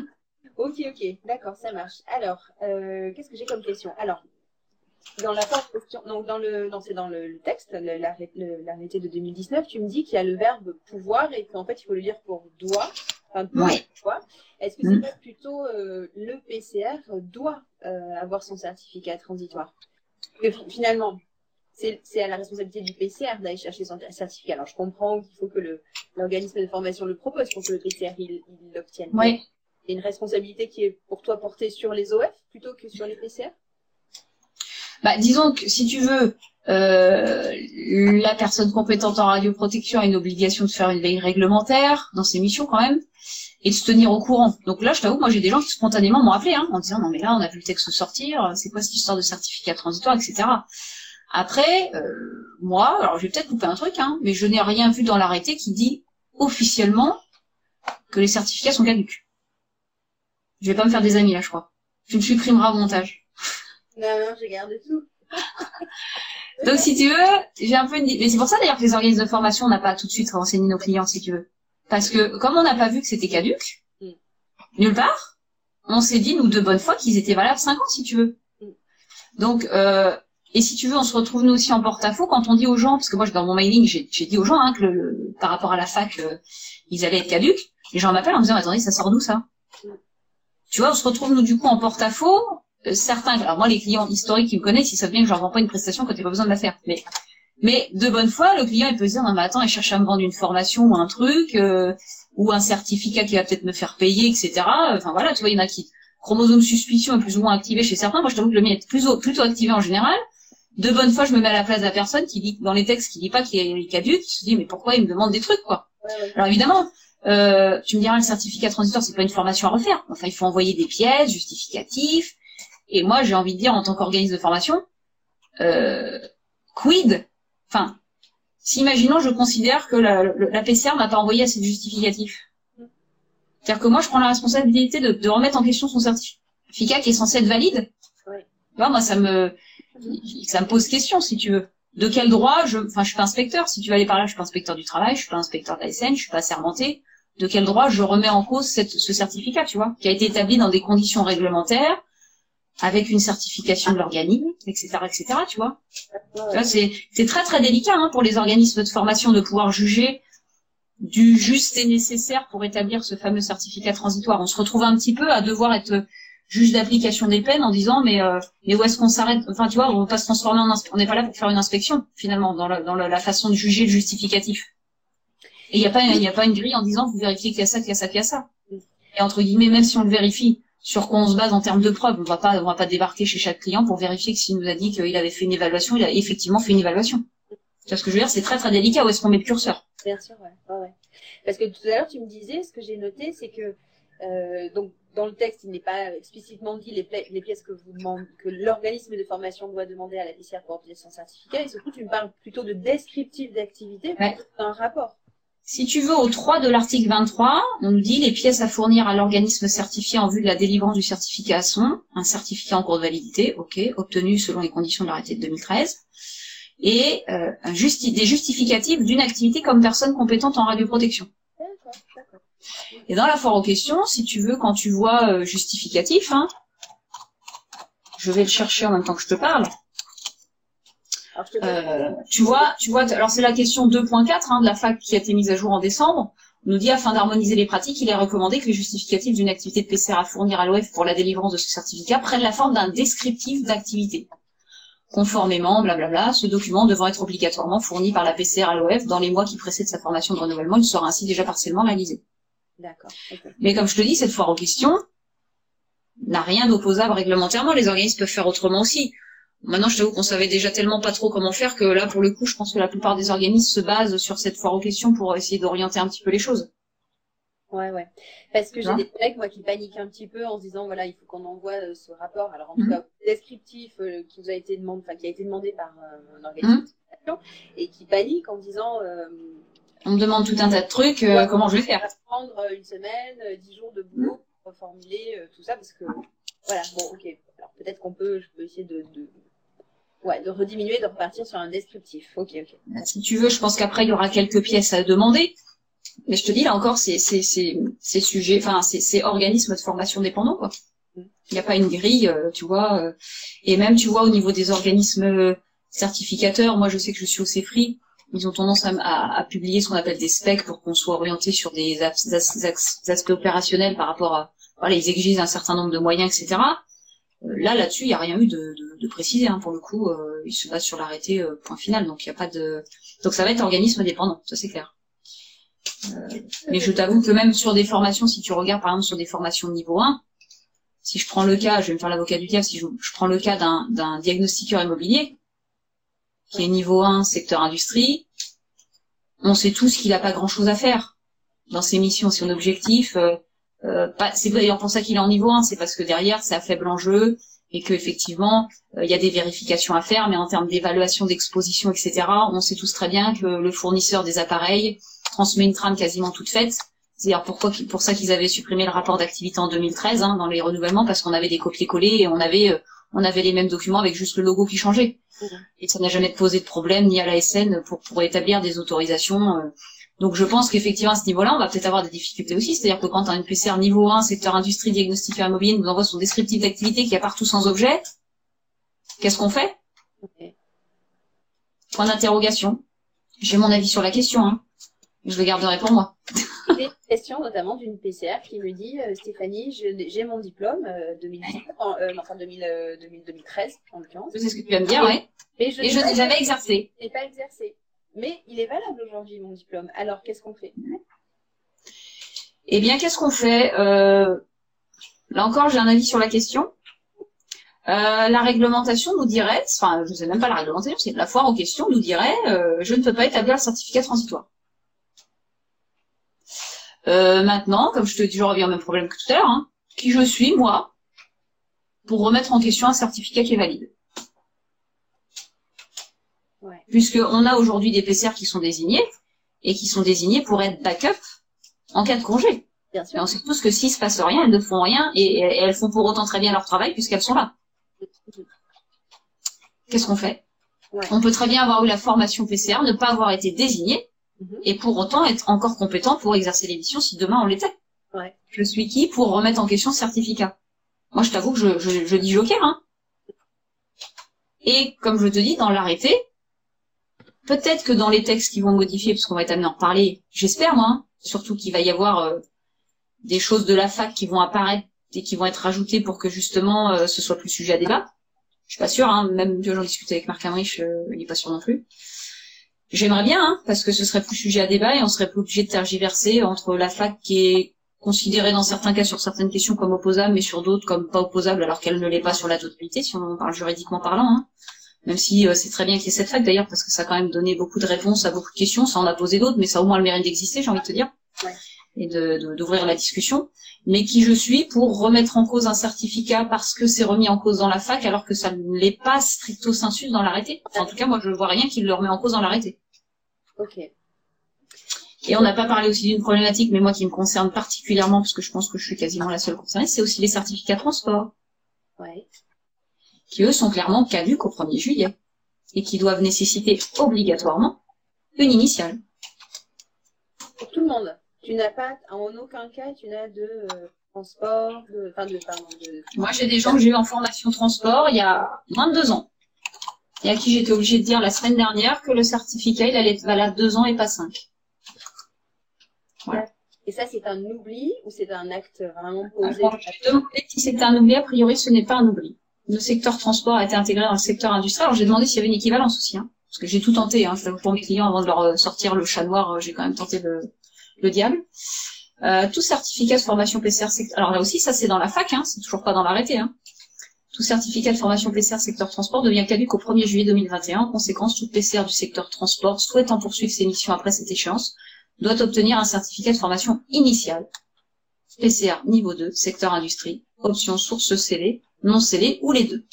Ok, ok, d'accord, ça marche. Alors, euh, qu'est-ce que j'ai comme question? Alors, dans la question, donc dans le, non, c'est dans le, le texte, l'arrêté de 2019, tu me dis qu'il y a le verbe pouvoir et qu'en fait il faut le lire pour doit, enfin Ouais. Est-ce que c'est Mm. pas plutôt euh, le PCR doit avoir son certificat transitoire? Que finalement, c'est à la responsabilité du PCR d'aller chercher son certificat. Alors je comprends qu'il faut que l'organisme de formation le propose pour que le PCR il il l'obtienne. Ouais. C'est une responsabilité qui est pour toi portée sur les OF plutôt que sur les PCR Bah, disons que si tu veux, euh, la personne compétente en radioprotection a une obligation de faire une veille réglementaire dans ses missions quand même et de se tenir au courant. Donc là, je t'avoue, moi j'ai des gens qui spontanément m'ont appelé hein, en disant non mais là on a vu le texte sortir, c'est quoi cette histoire de certificat transitoire, etc. Après, euh, moi, alors je vais peut-être couper un truc, hein, mais je n'ai rien vu dans l'arrêté qui dit officiellement que les certificats sont caducs. Je vais pas me faire des amis là, je crois. Tu me supprimeras au montage. Non, non, je garde tout. Donc si tu veux, j'ai un peu une... Mais c'est pour ça d'ailleurs que les organismes de formation, on n'a pas tout de suite renseigné nos clients, si tu veux. Parce que comme on n'a pas vu que c'était caduque, Mm. nulle part, on s'est dit, nous, de bonne foi, qu'ils étaient valables 5 ans, si tu veux. Mm. Donc, euh, et si tu veux, on se retrouve nous aussi en porte-à-faux quand on dit aux gens, parce que moi, dans mon mailing, j'ai dit aux gens hein, que le, le- par rapport à la fac, euh, ils allaient être caduques. Les gens m'appellent en me disant, attendez, ça sort d'où ça? Tu vois, on se retrouve nous du coup en porte-à-faux. Euh, certains, alors moi, les clients historiques qui me connaissent, ils savent bien que je leur vends pas une prestation quand il n'y a pas besoin de la faire. Mais mais de bonne foi, le client il peut se dire non mais attends, il cherche à me vendre une formation ou un truc euh, ou un certificat qui va peut-être me faire payer, etc. Enfin voilà, tu vois, il y en a qui chromosome suspicion est plus ou moins activé chez certains. Moi, je t'avoue que le mien est plutôt plutôt activé en général. De bonne foi, je me mets à la place de la personne qui dit dans les textes qui dit pas qu'il est caduque, qui se dit mais pourquoi il me demande des trucs quoi? Ouais, ouais. Alors évidemment, euh, tu me diras le certificat transitoire c'est pas une formation à refaire. Enfin, il faut envoyer des pièces justificatifs. Et moi, j'ai envie de dire en tant qu'organisme de formation, euh, quid? Enfin, si imaginons, je considère que la, la, la PCR m'a pas envoyé assez de justificatifs. C'est-à-dire que moi, je prends la responsabilité de, de remettre en question son certificat qui est censé être valide. Ouais. Tu vois, moi, ça me, ça me pose question, si tu veux. De quel droit je, enfin, je suis pas inspecteur. Si tu vas aller par là, je suis pas inspecteur du travail, je suis pas inspecteur de la SN, je suis pas sermenté. De quel droit je remets en cause ce certificat, tu vois, qui a été établi dans des conditions réglementaires, avec une certification de l'organisme, etc., etc., tu vois. C'est très très délicat hein, pour les organismes de formation de pouvoir juger du juste et nécessaire pour établir ce fameux certificat transitoire. On se retrouve un petit peu à devoir être juge d'application des peines en disant mais euh, mais où est-ce qu'on s'arrête? Enfin tu vois, on va pas se transformer en on n'est pas là pour faire une inspection finalement dans la, dans la façon de juger le justificatif. Et il n'y a pas il y a pas une grille en disant vous vérifiez qu'il y a ça, qu'il y a ça, qu'il y a ça. Et entre guillemets même si on le vérifie sur quoi on se base en termes de preuves, on va pas on va pas débarquer chez chaque client pour vérifier que s'il nous a dit qu'il avait fait une évaluation, il a effectivement fait une évaluation. Tu vois ce que je veux dire? C'est très très délicat où est-ce qu'on met le curseur? Bien sûr, ouais. ouais, ouais. Parce que tout à l'heure, tu me disais, ce que j'ai noté, c'est que euh, donc dans le texte, il n'est pas explicitement dit les, pièces que vous demandez, que l'organisme de formation doit demander à la PCR pour obtenir son certificat. Et surtout, tu me parles plutôt de descriptif d'activité Ouais. qu'un rapport. Si tu veux, au 3 de l'article 23, on nous dit les pièces à fournir à l'organisme certifié en vue de la délivrance du certificat sont un certificat en cours de validité, ok, obtenu selon les conditions de l'arrêté de 2013, et euh, un justi- des justificatifs d'une activité comme personne compétente en radioprotection. D'accord, d'accord. Et dans la foire aux questions, si tu veux, quand tu vois euh, justificatif, hein, je vais le chercher en même temps que je te parle. Euh, tu vois, tu vois, alors c'est la question 2.4 hein, de la fac qui a été mise à jour en décembre. On nous dit afin d'harmoniser les pratiques, il est recommandé que les justificatifs d'une activité de PCR à fournir à l'OF pour la délivrance de ce certificat prennent la forme d'un descriptif d'activité. Conformément, blablabla, ce document devant être obligatoirement fourni par la PCR à l'OF dans les mois qui précèdent sa formation de renouvellement, il sera ainsi déjà partiellement réalisé. D'accord. Mais comme je te dis, cette foire aux questions n'a rien d'opposable réglementairement. Les organismes peuvent faire autrement aussi. Maintenant, je t'avoue qu'on savait déjà tellement pas trop comment faire que là, pour le coup, je pense que la plupart des organismes se basent sur cette foire aux questions pour essayer d'orienter un petit peu les choses. Ouais, ouais. Parce que j'ai Hein des collègues, moi, qui paniquent un petit peu en se disant, voilà, il faut qu'on envoie euh, ce rapport. Alors, en tout Mhm. cas, descriptif euh, qui vous a été demandé, enfin, qui a été demandé par euh, un organisme de certification, et qui paniquent en disant, euh, On me demande tout un tas de trucs, euh, Ouais. comment je vais faire ça va prendre euh, une semaine, euh, dix jours de boulot pour reformuler euh, tout ça, parce que, voilà, bon, ok. Alors, peut-être qu'on peut, je peux essayer de, de, ouais, de rediminuer, de repartir sur un descriptif. Ok, ok. Si tu veux, je pense qu'après, il y aura quelques pièces à demander. Mais je te dis, là encore, c'est c'est c'est sujet, enfin, c'est c'est organisme de formation dépendant, quoi. Il n'y a pas une grille, euh, tu vois. et même, tu vois, au niveau des organismes certificateurs, moi, je sais que je suis au CEFRI, ils ont tendance à, à- à publier ce qu'on appelle des specs pour qu'on soit orienté sur des as- as- as- aspects opérationnels par rapport à, voilà, ils exigent un certain nombre de moyens, etc. Euh, Là, là-dessus, il n'y a rien eu de, de, de précisé. Hein, pour le coup, euh, ils se basent sur l'arrêté euh, point final, donc il n'y a pas de. Donc ça va être organisme dépendant, ça c'est clair. Euh, mais je t'avoue que même sur des formations, si tu regardes par exemple sur des formations niveau 1, si je prends le cas, je vais me faire l'avocat du diable, si je, je prends le cas d'un diagnostiqueur immobilier, qui est niveau 1, secteur industrie, on sait tous qu'il n'a pas grand-chose à faire dans ses missions, son objectif. Euh, euh, c'est d'ailleurs pour ça qu'il est en niveau 1, c'est parce que derrière, c'est à faible enjeu et que effectivement, euh, il y a des vérifications à faire, mais en termes d'évaluation, d'exposition, etc., on sait tous très bien que le fournisseur des appareils transmet une trame quasiment toute faite. C'est d'ailleurs pourquoi, pour ça qu'ils avaient supprimé le rapport d'activité en 2013 hein, dans les renouvellements, parce qu'on avait des copier-coller et on avait, euh, on avait les mêmes documents avec juste le logo qui changeait. Mhm. Et ça n'a jamais posé de problème ni à la SN pour, pour établir des autorisations. euh. Donc je pense qu'effectivement à ce niveau-là, on va peut-être avoir des difficultés aussi. C'est-à-dire que quand un PCR niveau 1, secteur industrie, diagnostiqueur immobilier, nous envoie son descriptif d'activité qui a partout sans objet, qu'est-ce qu'on fait? Point d'interrogation. J'ai mon avis sur la question. Hein. Je le garderai pour moi. J'ai une question notamment d'une PCR qui me dit euh, Stéphanie, j'ai mon diplôme euh, 2019, en- euh, enfin 2000, euh, 2000 2013 en l'occurrence, sais ce que tu vas me dire, je Et je n'ai jamais exercé. je n'ai pas exercé. Mais il est valable aujourd'hui mon diplôme. Alors qu'est-ce qu'on fait? Eh bien, qu'est-ce qu'on fait? Euh, Là encore, j'ai un avis sur la question. Euh, la réglementation nous dirait, enfin, je sais même pas la réglementation, c'est la foire aux questions nous dirait, euh, je ne peux pas établir le certificat transitoire. Euh, maintenant, comme je te dis, je reviens au même problème que tout à l'heure, hein, qui je suis, moi, pour remettre en question un certificat qui est valide. Ouais. Puisqu'on a aujourd'hui des PCR qui sont désignés, et qui sont désignés pour être backup en cas de congé. Bien Mais sûr. on sait tous que s'il se passe rien, elles ne font rien et, et elles font pour autant très bien leur travail puisqu'elles sont là. Qu'est-ce qu'on fait? Ouais. On peut très bien avoir eu la formation PCR, ne pas avoir été désigné Mhm. et pour autant être encore compétent pour exercer les missions si demain on l'était. Ouais. Je suis qui pour remettre en question ce certificat? Moi, je t'avoue que je, je, je dis joker. Hein. Et comme je te dis, dans l'arrêté, peut-être que dans les textes qui vont modifier, parce qu'on va être amené à en reparler, j'espère moi, hein, surtout qu'il va y avoir euh, des choses de la fac qui vont apparaître et qui vont être rajoutées pour que justement euh, ce soit plus sujet à débat. Je suis pas sûre, hein, même que j'en discute avec Marc Hamrich, euh, il est pas sûr non plus. J'aimerais bien, hein, parce que ce serait plus sujet à débat et on serait plus obligé de tergiverser entre la fac qui est considérée dans certains cas sur certaines questions comme opposable, mais sur d'autres comme pas opposable alors qu'elle ne l'est pas sur la totalité, si on parle juridiquement parlant. Hein. Même si euh, c'est très bien qu'il y ait cette fac d'ailleurs, parce que ça a quand même donné beaucoup de réponses à beaucoup de questions, ça en a posé d'autres, mais ça a au moins le mérite d'exister, j'ai envie de te dire, Ouais. Et de d'ouvrir la discussion. Mais qui je suis pour remettre en cause un certificat parce que c'est remis en cause dans la fac, alors que ça ne l'est pas stricto sensu dans l'arrêté. Enfin, en tout cas, moi je vois rien qui le remet en cause dans l'arrêté. Ok. Et on n'a pas parlé aussi d'une problématique, mais moi qui me concerne particulièrement, parce que je pense que je suis quasiment la seule concernée, c'est aussi les certificats de transport, Ouais. qui eux sont clairement caduques au 1er juillet, et qui doivent nécessiter obligatoirement une initiale. Pour tout le monde. Tu n'as pas, en aucun cas, tu n'as de euh, transport, de, enfin de, pardon, de. Moi j'ai des gens que j'ai eu en formation transport il y a moins de deux ans, et à qui j'étais obligée de dire la semaine dernière que le certificat il allait être valable deux ans et pas cinq. Et ça, c'est un oubli ou c'est un acte vraiment posé? Alors, je si c'était un oubli, a priori ce n'est pas un oubli. Le secteur transport a été intégré dans le secteur industriel. Alors j'ai demandé s'il y avait une équivalence aussi, hein, parce que j'ai tout tenté. Hein, pour mes clients, avant de leur euh, sortir le chat noir, euh, j'ai quand même tenté le, le diable. Euh, tout certificat de formation PCR secteur. Alors là aussi, ça c'est dans la fac, hein, c'est toujours pas dans l'arrêté. Hein. Tout certificat de formation PCR secteur transport devient caduque au 1er juillet 2021. En conséquence, tout PCR du secteur transport souhaitant poursuivre ses missions après cette échéance doit obtenir un certificat de formation initiale. PCR niveau 2, secteur industrie, option source scellée, non scellée ou les deux.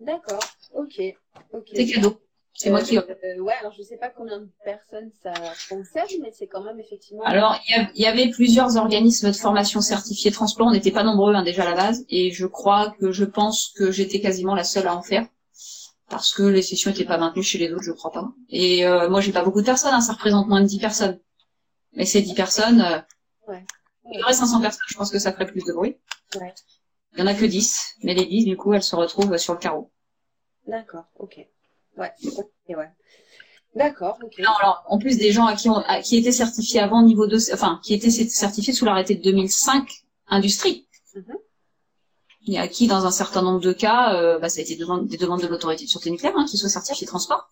D'accord. Ok. Ok. C'est cadeau. C'est moi qui. Euh, ouais, alors je sais pas combien de personnes ça concerne, mais c'est quand même effectivement. Alors, il y, avait plusieurs organismes de formation certifiés transport. On n'était pas nombreux hein, déjà à la base, et je crois que je pense que j'étais quasiment la seule à en faire parce que les sessions n'étaient pas maintenues chez les autres, je crois pas. Et euh, moi, j'ai pas beaucoup de personnes. Hein, ça représente moins de 10 personnes. Mais ces 10 personnes, euh, Ouais. il y aurait 500 personnes, je pense que ça ferait plus de bruit. Ouais. Il y en a que 10, mais les 10, du coup, elles se retrouvent sur le carreau. D'accord. Ok. Ouais. Ouais. D'accord. Ok. Non, alors, en plus des gens à qui, on, à- qui étaient certifiés avant niveau 2, enfin, qui étaient certifiés sous l'arrêté de 2005, industrie. Mhm. Et à qui, dans un certain nombre de cas, euh, bah, ça a été demande- des demandes de l'autorité de sûreté nucléaire, hein, qui soient certifiés transport,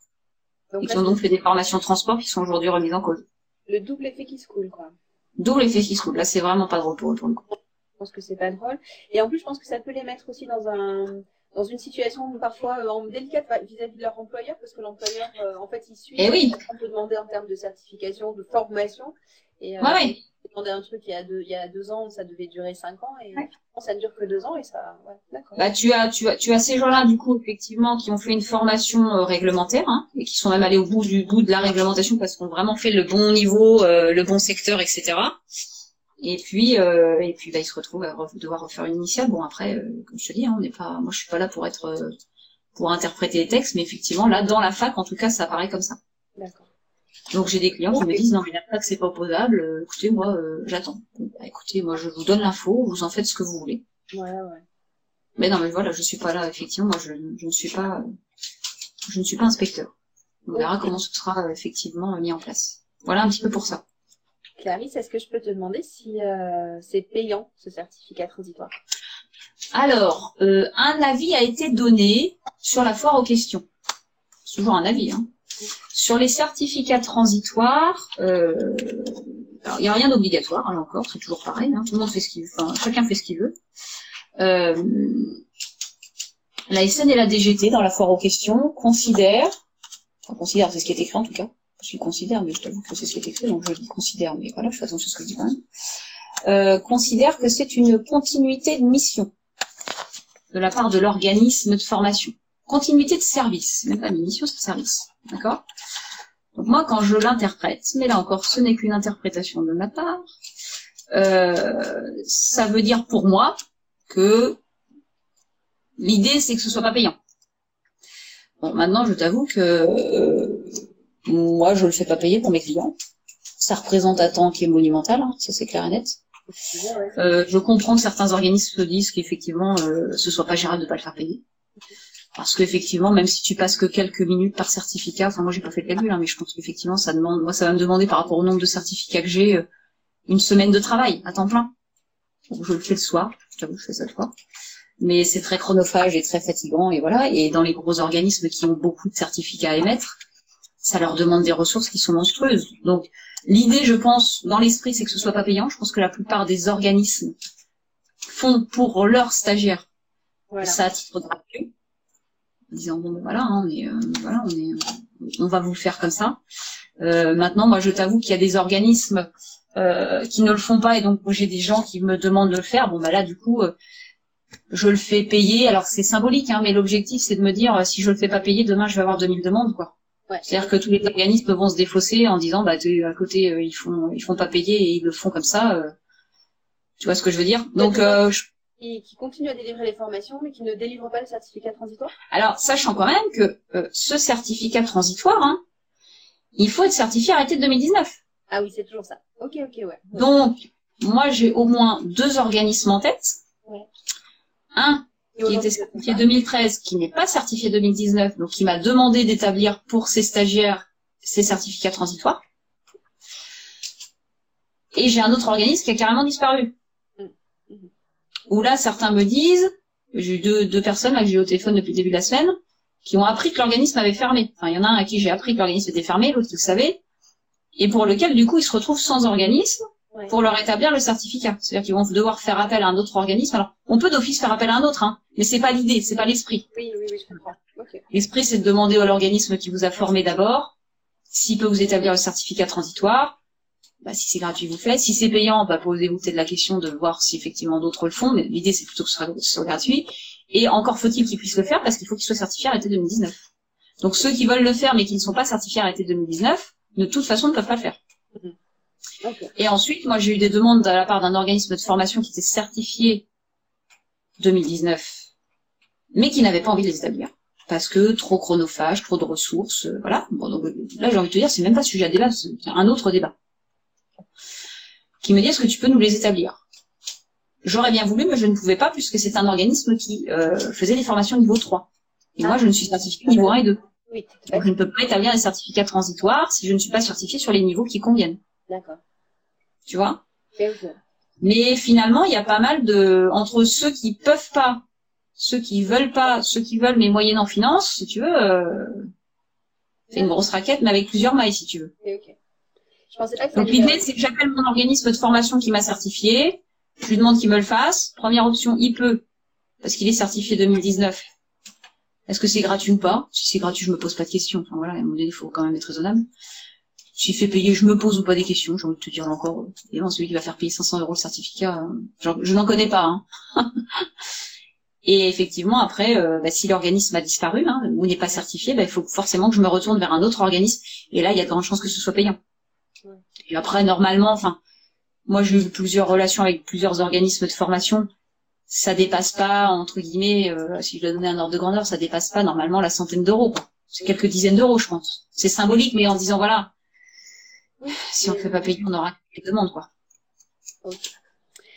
Donc et qui ont donc fait des formations transport qui sont aujourd'hui remises en cause. le double effet qui se coule, quoi. D'où l'effet qui se trouve. Là, c'est vraiment pas drôle pour eux, pour le coup. Je pense que c'est pas drôle. Et en plus, je pense que ça peut les mettre aussi dans un dans une situation parfois euh, délicate vis-à-vis de leur employeur, parce que l'employeur, euh, en fait, il suit. Eh oui. On peut demander en termes de certification, de formation. Et euh, Ouais, ouais. demander un truc il y a deux, il y a deux ans, ça devait durer cinq ans, et Ouais. ça ne dure que deux ans, et ça, ouais, d'accord. Bah, tu as, tu as, tu as ces gens-là, du coup, effectivement, qui ont fait une formation euh, réglementaire, hein, et qui sont même allés au bout du bout de la réglementation parce qu'on vraiment fait le bon niveau, euh, le bon secteur, etc. Et puis, euh, et puis, bah, ils se retrouvent à re- devoir refaire une initiale. Bon, après, euh, comme je te dis, hein, on n'est pas, moi, je suis pas là pour être, euh, pour interpréter les textes, mais effectivement, là, dans la fac, en tout cas, ça apparaît comme ça. D'accord. Donc, j'ai des clients qui me disent, non, mais la fac, c'est pas opposable. euh, écoutez, moi, euh, j'attends. Bah, écoutez, moi, je vous donne l'info, vous en faites ce que vous voulez. Ouais, ouais. Mais non, mais voilà, je suis pas là, effectivement, moi, je, je ne suis pas, je ne suis pas inspecteur. On verra comment ce sera euh, effectivement mis en place. Voilà un petit peu pour ça. Clarisse, est-ce que je peux te demander si euh, c'est payant, ce certificat transitoire? Alors, euh, un avis a été donné sur la foire aux questions. C'est toujours un avis, hein. Sur les certificats transitoires, euh, il n'y a rien d'obligatoire, hein, là encore, c'est toujours pareil, hein, tout le monde fait ce qu'il veut, chacun fait ce qu'il veut. La SN et la DGT, dans la foire aux questions, considèrent, considèrent, c'est ce qui est écrit en tout cas, je suis considère, mais je t'avoue que c'est ce qui est écrit, donc je dis considère, mais voilà, je fais attention à ce que je dis quand même, euh, considère que c'est une continuité de mission de la part de l'organisme de formation. Continuité de service, même pas une mission, c'est service. D'accord? Donc moi, quand je l'interprète, mais là encore, ce n'est qu'une interprétation de ma part, euh, ça veut dire pour moi que l'idée, c'est que ce soit pas payant. Bon, maintenant, je t'avoue que euh, moi, je le fais pas payer pour mes clients. Ça représente un temps qui est monumental, hein, ça c'est clair et net. Euh, je comprends que certains organismes disent qu'effectivement, euh, ce soit pas gérable de pas le faire payer. Parce qu'effectivement, même si tu passes que quelques minutes par certificat, enfin moi j'ai pas fait le calcul, hein, mais je pense qu'effectivement ça demande, moi ça va me demander par rapport au nombre de certificats que j'ai, euh, une semaine de travail à temps plein. Donc, je le fais le soir, je je fais ça le soir. Mais c'est très chronophage et très fatigant, et voilà. Et dans les gros organismes qui ont beaucoup de certificats à émettre, ça leur demande des ressources qui sont monstrueuses. Donc l'idée, je pense, dans l'esprit, c'est que ce soit pas payant. Je pense que la plupart des organismes font pour leurs stagiaires Voilà. ça à titre gratuit, en disant bon ben voilà, hein, on est, euh, voilà, on est, on va vous le faire comme ça. Euh, maintenant, moi, je t'avoue qu'il y a des organismes euh, qui ne le font pas, et donc moi, j'ai des gens qui me demandent de le faire. Bon ben là, du coup, euh, je le fais payer. Alors c'est symbolique, hein, mais l'objectif, c'est de me dire si je le fais pas payer, demain, je vais avoir 2000 demandes, quoi. Ouais. C'est-à-dire que tous les organismes vont se défausser en disant bah à côté, euh, ils font, ils font pas payer et ils le font comme ça. euh. tu vois ce que je veux dire? Donc euh, je Qui, qui continue à délivrer les formations, mais qui ne délivre pas le certificat transitoire? Alors, sachant quand même que euh, ce certificat transitoire, hein, il faut être certifié arrêté de 2019. Ah oui, c'est toujours ça. Ok, ok, ouais. Ouais. Donc, moi, j'ai au moins deux organismes en tête. Ouais. Un Et qui était certifié ça. 2013, qui n'est pas certifié 2019, donc qui m'a demandé d'établir pour ses stagiaires ses certificats transitoires. Et j'ai un autre organisme qui a carrément disparu. Mm. Où là, certains me disent, j'ai eu deux, deux personnes là, que j'ai eu au téléphone depuis le début de la semaine, qui ont appris que l'organisme avait fermé. Enfin, il y en a un à qui j'ai appris que l'organisme était fermé, l'autre qui le savait, et pour lequel, du coup, ils se retrouvent sans organisme Ouais. pour leur établir le certificat. C'est-à-dire qu'ils vont devoir faire appel à un autre organisme. Alors, on peut d'office faire appel à un autre, hein, mais c'est pas l'idée, c'est pas l'esprit. Oui, oui, oui, je comprends. L'esprit, c'est de demander à l'organisme qui vous a formé d'abord s'il peut vous établir le certificat transitoire. Bah, si c'est gratuit, vous le faites. Si c'est payant, bah, posez-vous peut-être la question de voir si effectivement d'autres le font, mais l'idée, c'est plutôt que ce soit, ce soit gratuit. Et encore faut-il qu'ils puissent le faire parce qu'il faut qu'ils soient certifiés arrêté 2019. Donc, ceux qui veulent le faire mais qui ne sont pas certifiés arrêté 2019, de toute façon, ne peuvent pas le faire. Et ensuite, moi, j'ai eu des demandes de la part d'un organisme de formation qui était certifié 2019, mais qui n'avait pas envie de les établir. Parce que trop chronophage, trop de ressources, euh, voilà. Bon, donc, là, j'ai envie de te dire, c'est même pas sujet à débat, c'est un autre débat. Qui me dit, est-ce que tu peux nous les établir? J'aurais bien voulu, mais je ne pouvais pas, puisque c'est un organisme qui euh, faisait des formations niveau 3. Et moi, je ne suis certifiée niveau 1 et 2. Oui, Donc, je ne peux pas établir des certificats transitoires si je ne suis pas certifiée sur les niveaux qui conviennent. D'accord. Tu vois? Mais finalement, il y a pas mal de entre ceux qui peuvent pas, ceux qui veulent pas, ceux qui veulent mais moyennant finance, si tu veux, euh, c'est une grosse raquette, mais avec plusieurs mailles, si tu veux. Je pensais pas que Donc l'idée, c'est que j'appelle mon organisme de formation qui m'a certifié, je lui demande qu'il me le fasse. Première option, il peut, parce qu'il est certifié 2019. Est-ce que c'est gratuit ou pas? Si c'est gratuit, je me pose pas de questions. Enfin voilà, à un moment donné, il faut quand même être raisonnable. S'il fait payer, je me pose ou pas des questions. J'ai envie de te dire encore. Évidemment, celui qui va faire payer 500 euros le certificat, euh, genre, je n'en connais pas. Hein. Et effectivement, après, euh, bah, si l'organisme a disparu hein, ou n'est pas certifié, bah, il faut forcément que je me retourne vers un autre organisme. Et là, il y a de grandes chances que ce soit payant. Ouais. Et après, normalement, enfin, moi, j'ai eu plusieurs relations avec plusieurs organismes de formation. Ça dépasse pas, entre guillemets, euh, si je dois donner un ordre de grandeur, ça dépasse pas normalement la centaine d'euros. C'est quelques dizaines d'euros, je pense. C'est symbolique, mais en disant voilà. Si on ne fait pas payer, on aura des demandes, quoi.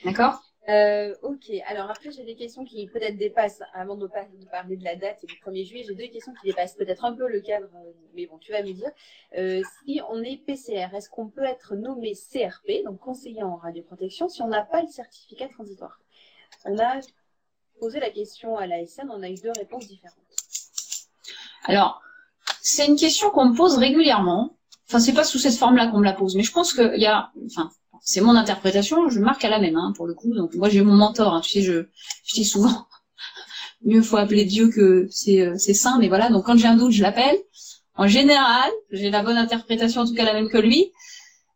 D'accord? Euh, ok, alors après j'ai des questions qui peut-être dépassent, avant de, parler de la date et du 1er juillet, j'ai deux questions qui dépassent peut-être un peu le cadre, euh, mais bon, tu vas me dire. Euh, si on est PCR, est-ce qu'on peut être nommé CRP, donc conseiller en radioprotection, si on n'a pas le certificat transitoire? On a posé la question à l'ASN, on a eu deux réponses différentes. Alors, c'est une question qu'on me pose régulièrement. Enfin, c'est pas sous cette forme-là qu'on me la pose, mais je pense qu'il y a, enfin, c'est mon interprétation, je marque à la même, hein, pour le coup. Donc, moi, j'ai mon mentor, hein, tu sais, je, je dis souvent, mieux faut appeler Dieu que c'est, euh, c'est saint, mais voilà. Donc, quand j'ai un doute, je l'appelle. En général, j'ai la bonne interprétation, en tout cas la même que lui.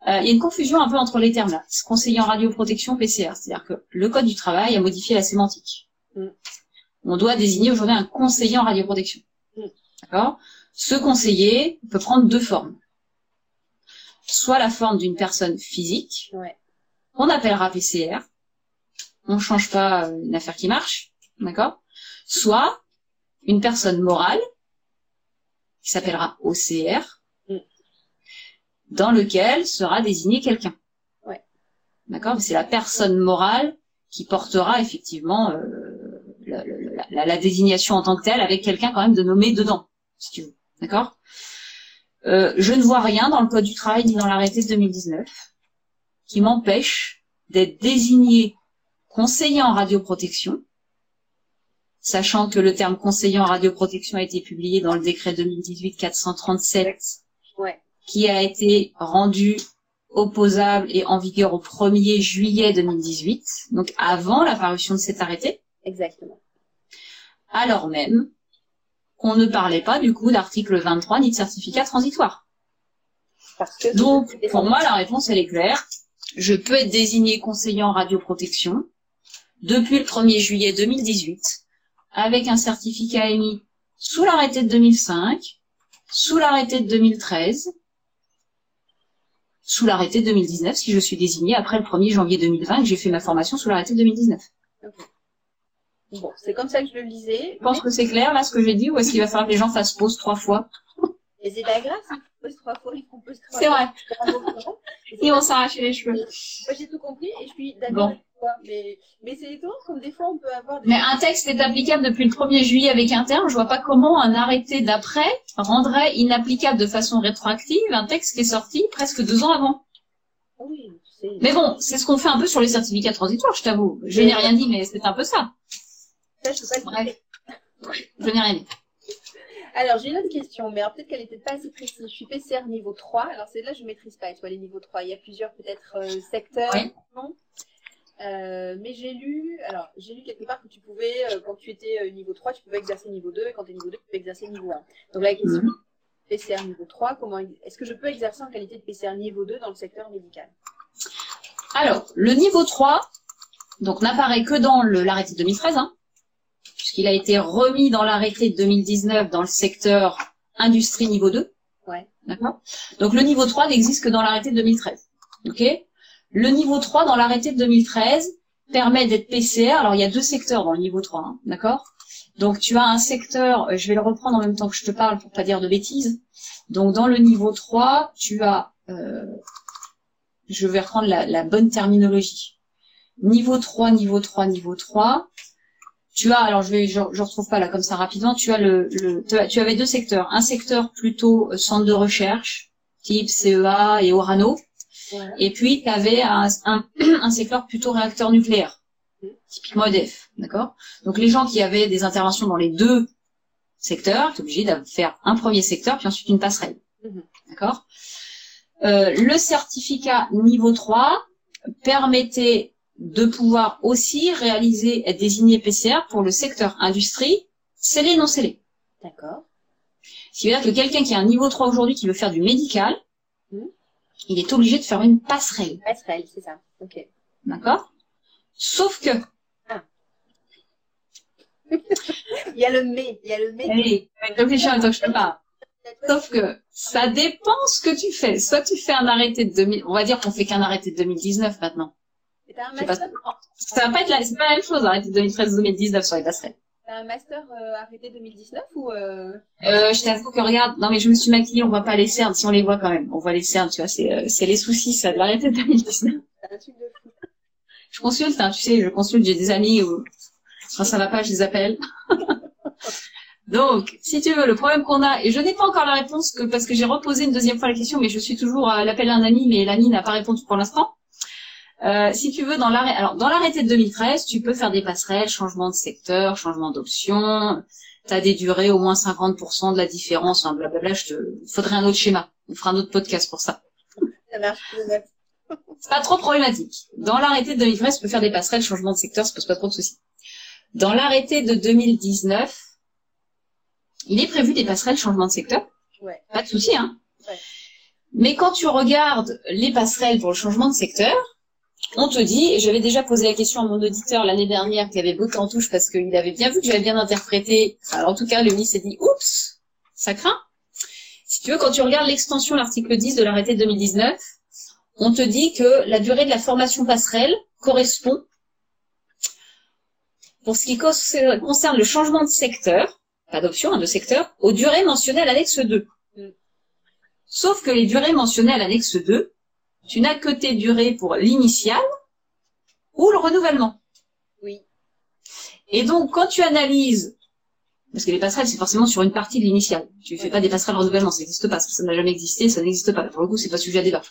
Euh, il y a une confusion un peu entre les termes là. Conseiller en radioprotection PCR, c'est-à-dire que le code du travail a modifié la sémantique. Mm. On doit désigner aujourd'hui un conseiller en radioprotection. Mm. D'accord? Ce conseiller peut prendre deux formes. Soit la forme d'une personne physique, Ouais. on appellera PCR. On change pas euh, une affaire qui marche, d'accord? Soit une personne morale, qui s'appellera OCR, Mm. dans lequel sera désigné quelqu'un. Ouais. D'accord? C'est la personne morale qui portera effectivement euh, la, la, la, désignation en tant que telle avec quelqu'un quand même de nommé dedans, si tu veux. D'accord? Euh, Je ne vois rien dans le Code du travail ni dans l'arrêté de 2019 qui m'empêche d'être désigné conseiller en radioprotection, sachant que le terme conseiller en radioprotection a été publié dans le décret 2018-437, ouais. qui a été rendu opposable et en vigueur au 1er juillet 2018, donc avant la parution de cet arrêté. Exactement. Alors même qu'on ne parlait pas du coup d'article 23 ni de certificat transitoire. Parce que donc, pour moi, la réponse, elle est claire. Je peux être désigné conseiller en radioprotection depuis le 1er juillet 2018 avec un certificat émis sous l'arrêté de 2005, sous l'arrêté de 2013 sous l'arrêté 2019 si je suis désignée après le 1er janvier 2020 et que j'ai fait ma formation sous l'arrêté 2019. Bon, c'est comme ça que je le lisais. Je pense que c'est clair là ce que j'ai dit ou est-ce qu'il va falloir que les gens fassent pause trois fois? Et c'est pas grave, s'ils pause trois fois, ils font pause trois C'est vrai. Ils vont s'arracher les cheveux. Moi j'ai tout compris et je suis d'accord Bon. Mais, mais c'est étonnant comme des fois on peut avoir des... Mais un texte est applicable depuis le 1er juillet avec un terme. Je vois pas comment un arrêté d'après rendrait inapplicable de façon rétroactive un texte qui est sorti presque deux ans avant. Oui. Mais bon, c'est ce qu'on fait un peu sur les certificats transitoires, je t'avoue. Je n'ai rien dit, mais c'est un peu ça. Ça, peux Bref. Je n'ai rien dit. Alors, j'ai une autre question, mais peut-être qu'elle n'était pas assez précise. Je suis PCR niveau 3. Alors, c'est là je ne maîtrise pas, les niveaux 3. Il y a plusieurs, peut-être, euh, secteurs. Oui. non Euh, mais j'ai lu, alors, j'ai lu quelque part que tu pouvais, euh, quand tu étais niveau 3, tu pouvais exercer niveau 2, et quand tu es niveau 2, tu pouvais exercer niveau 1. Donc, la question, Mhm. PCR niveau 3, comment, est-ce que je peux exercer en qualité de PCR niveau 2 dans le secteur médical? Alors, le niveau 3, donc n'apparaît que dans l'arrêté de 2013, hein, puisqu'il a été remis dans l'arrêté de 2019 dans le secteur industrie niveau 2. Ouais. D'accord Donc le niveau 3 n'existe que dans l'arrêté de 2013. OK Le niveau 3 dans l'arrêté de 2013 permet d'être PCR. Alors il y a deux secteurs dans le niveau 3, hein, d'accord Donc tu as un secteur, euh, je vais le reprendre en même temps que je te parle pour pas dire de bêtises. Donc dans le niveau 3, tu as euh, je vais reprendre la, la bonne terminologie. Niveau 3, niveau 3, niveau 3. Tu as, alors je vais, je, je retrouve pas là comme ça rapidement. Tu as le, le tu, tu avais deux secteurs. Un secteur plutôt euh, centre de recherche, type CEA et Orano. Ouais. Et puis tu avais un, un, un secteur plutôt réacteur nucléaire, typiquement EDF, d'accord? Donc les gens qui avaient des interventions dans les deux secteurs, étaient obligés de faire un premier secteur puis ensuite une passerelle, Mhm. d'accord? Euh, Le certificat niveau 3 permettait de pouvoir aussi réaliser, être désigné PCR pour le secteur industrie, scellé non scellé. D'accord. Ce qui veut dire que quelqu'un qui a un niveau 3 aujourd'hui qui veut faire du médical, Mhm. il est obligé de faire une passerelle. Passerelle, c'est ça. Ok. D'accord? Sauf que, Il y a le mais, il y a le mais. temps que je te parle. Sauf que, ça dépend ce que tu fais. Soit tu fais un arrêté de 2000, on va dire qu'on fait qu'un arrêté de 2019 maintenant. T'as un sais pas. master, Ça va pas être la, c'est pas la même chose, arrêté de 2013-2019 sur les passerelles. t'as un master euh, arrêté 2019 ou euh... Euh, je t'avoue que regarde, non mais je me suis maquillée, on voit pas les cernes, si on les voit quand même. On voit les cernes, tu vois, c'est, euh, c'est les soucis, ça, de l'arrêté de 2019. t'as un truc de fou Je consulte, hein, tu sais, je consulte, j'ai des amis où, quand ça va pas, je les appelle. Donc, si tu veux, le problème qu'on a, et je n'ai pas encore la réponse que, parce que j'ai reposé une deuxième fois la question, mais je suis toujours à l'appel d'un ami, mais l'ami n'a pas répondu pour l'instant. Euh, si tu veux, dans l'arrêt, alors, dans l'arrêté de 2013, tu peux faire des passerelles, changement de secteur, changement d'option, t'as des durées au moins 50% de la différence, enfin, blablabla, je te, faudrait un autre schéma. On fera un autre podcast pour ça. Ça marche. C'est pas trop problématique. Dans l'arrêté de 2013, tu peux faire des passerelles, changement de secteur, ça pose pas trop de soucis. Dans l'arrêté de 2019, il est prévu des passerelles, changement de secteur. Ouais. Pas de souci, hein. Ouais. Mais quand tu regardes les passerelles pour le changement de secteur, on te dit, et j'avais déjà posé la question à mon auditeur l'année dernière qui avait botté en touche parce qu'il avait bien vu que j'avais bien interprété. Alors, en tout cas, lui s'est dit, oups, ça craint. Si tu veux, quand tu regardes l'extension, l'article 10 de l'arrêté de 2019, on te dit que la durée de la formation passerelle correspond, pour ce qui concerne le changement de secteur, pas d'option, hein, de secteur, aux durées mentionnées à l'annexe 2. Mm. Sauf que les durées mentionnées à l'annexe 2, tu n'as que tes durées pour l'initial ou le renouvellement. Oui. Et donc, quand tu analyses, parce que les passerelles, c'est forcément sur une partie de l'initiale. Tu fais pas des passerelles renouvellement, ça n'existe pas, ça n'a jamais existé, ça n'existe pas. Pour le coup, c'est pas sujet à débat.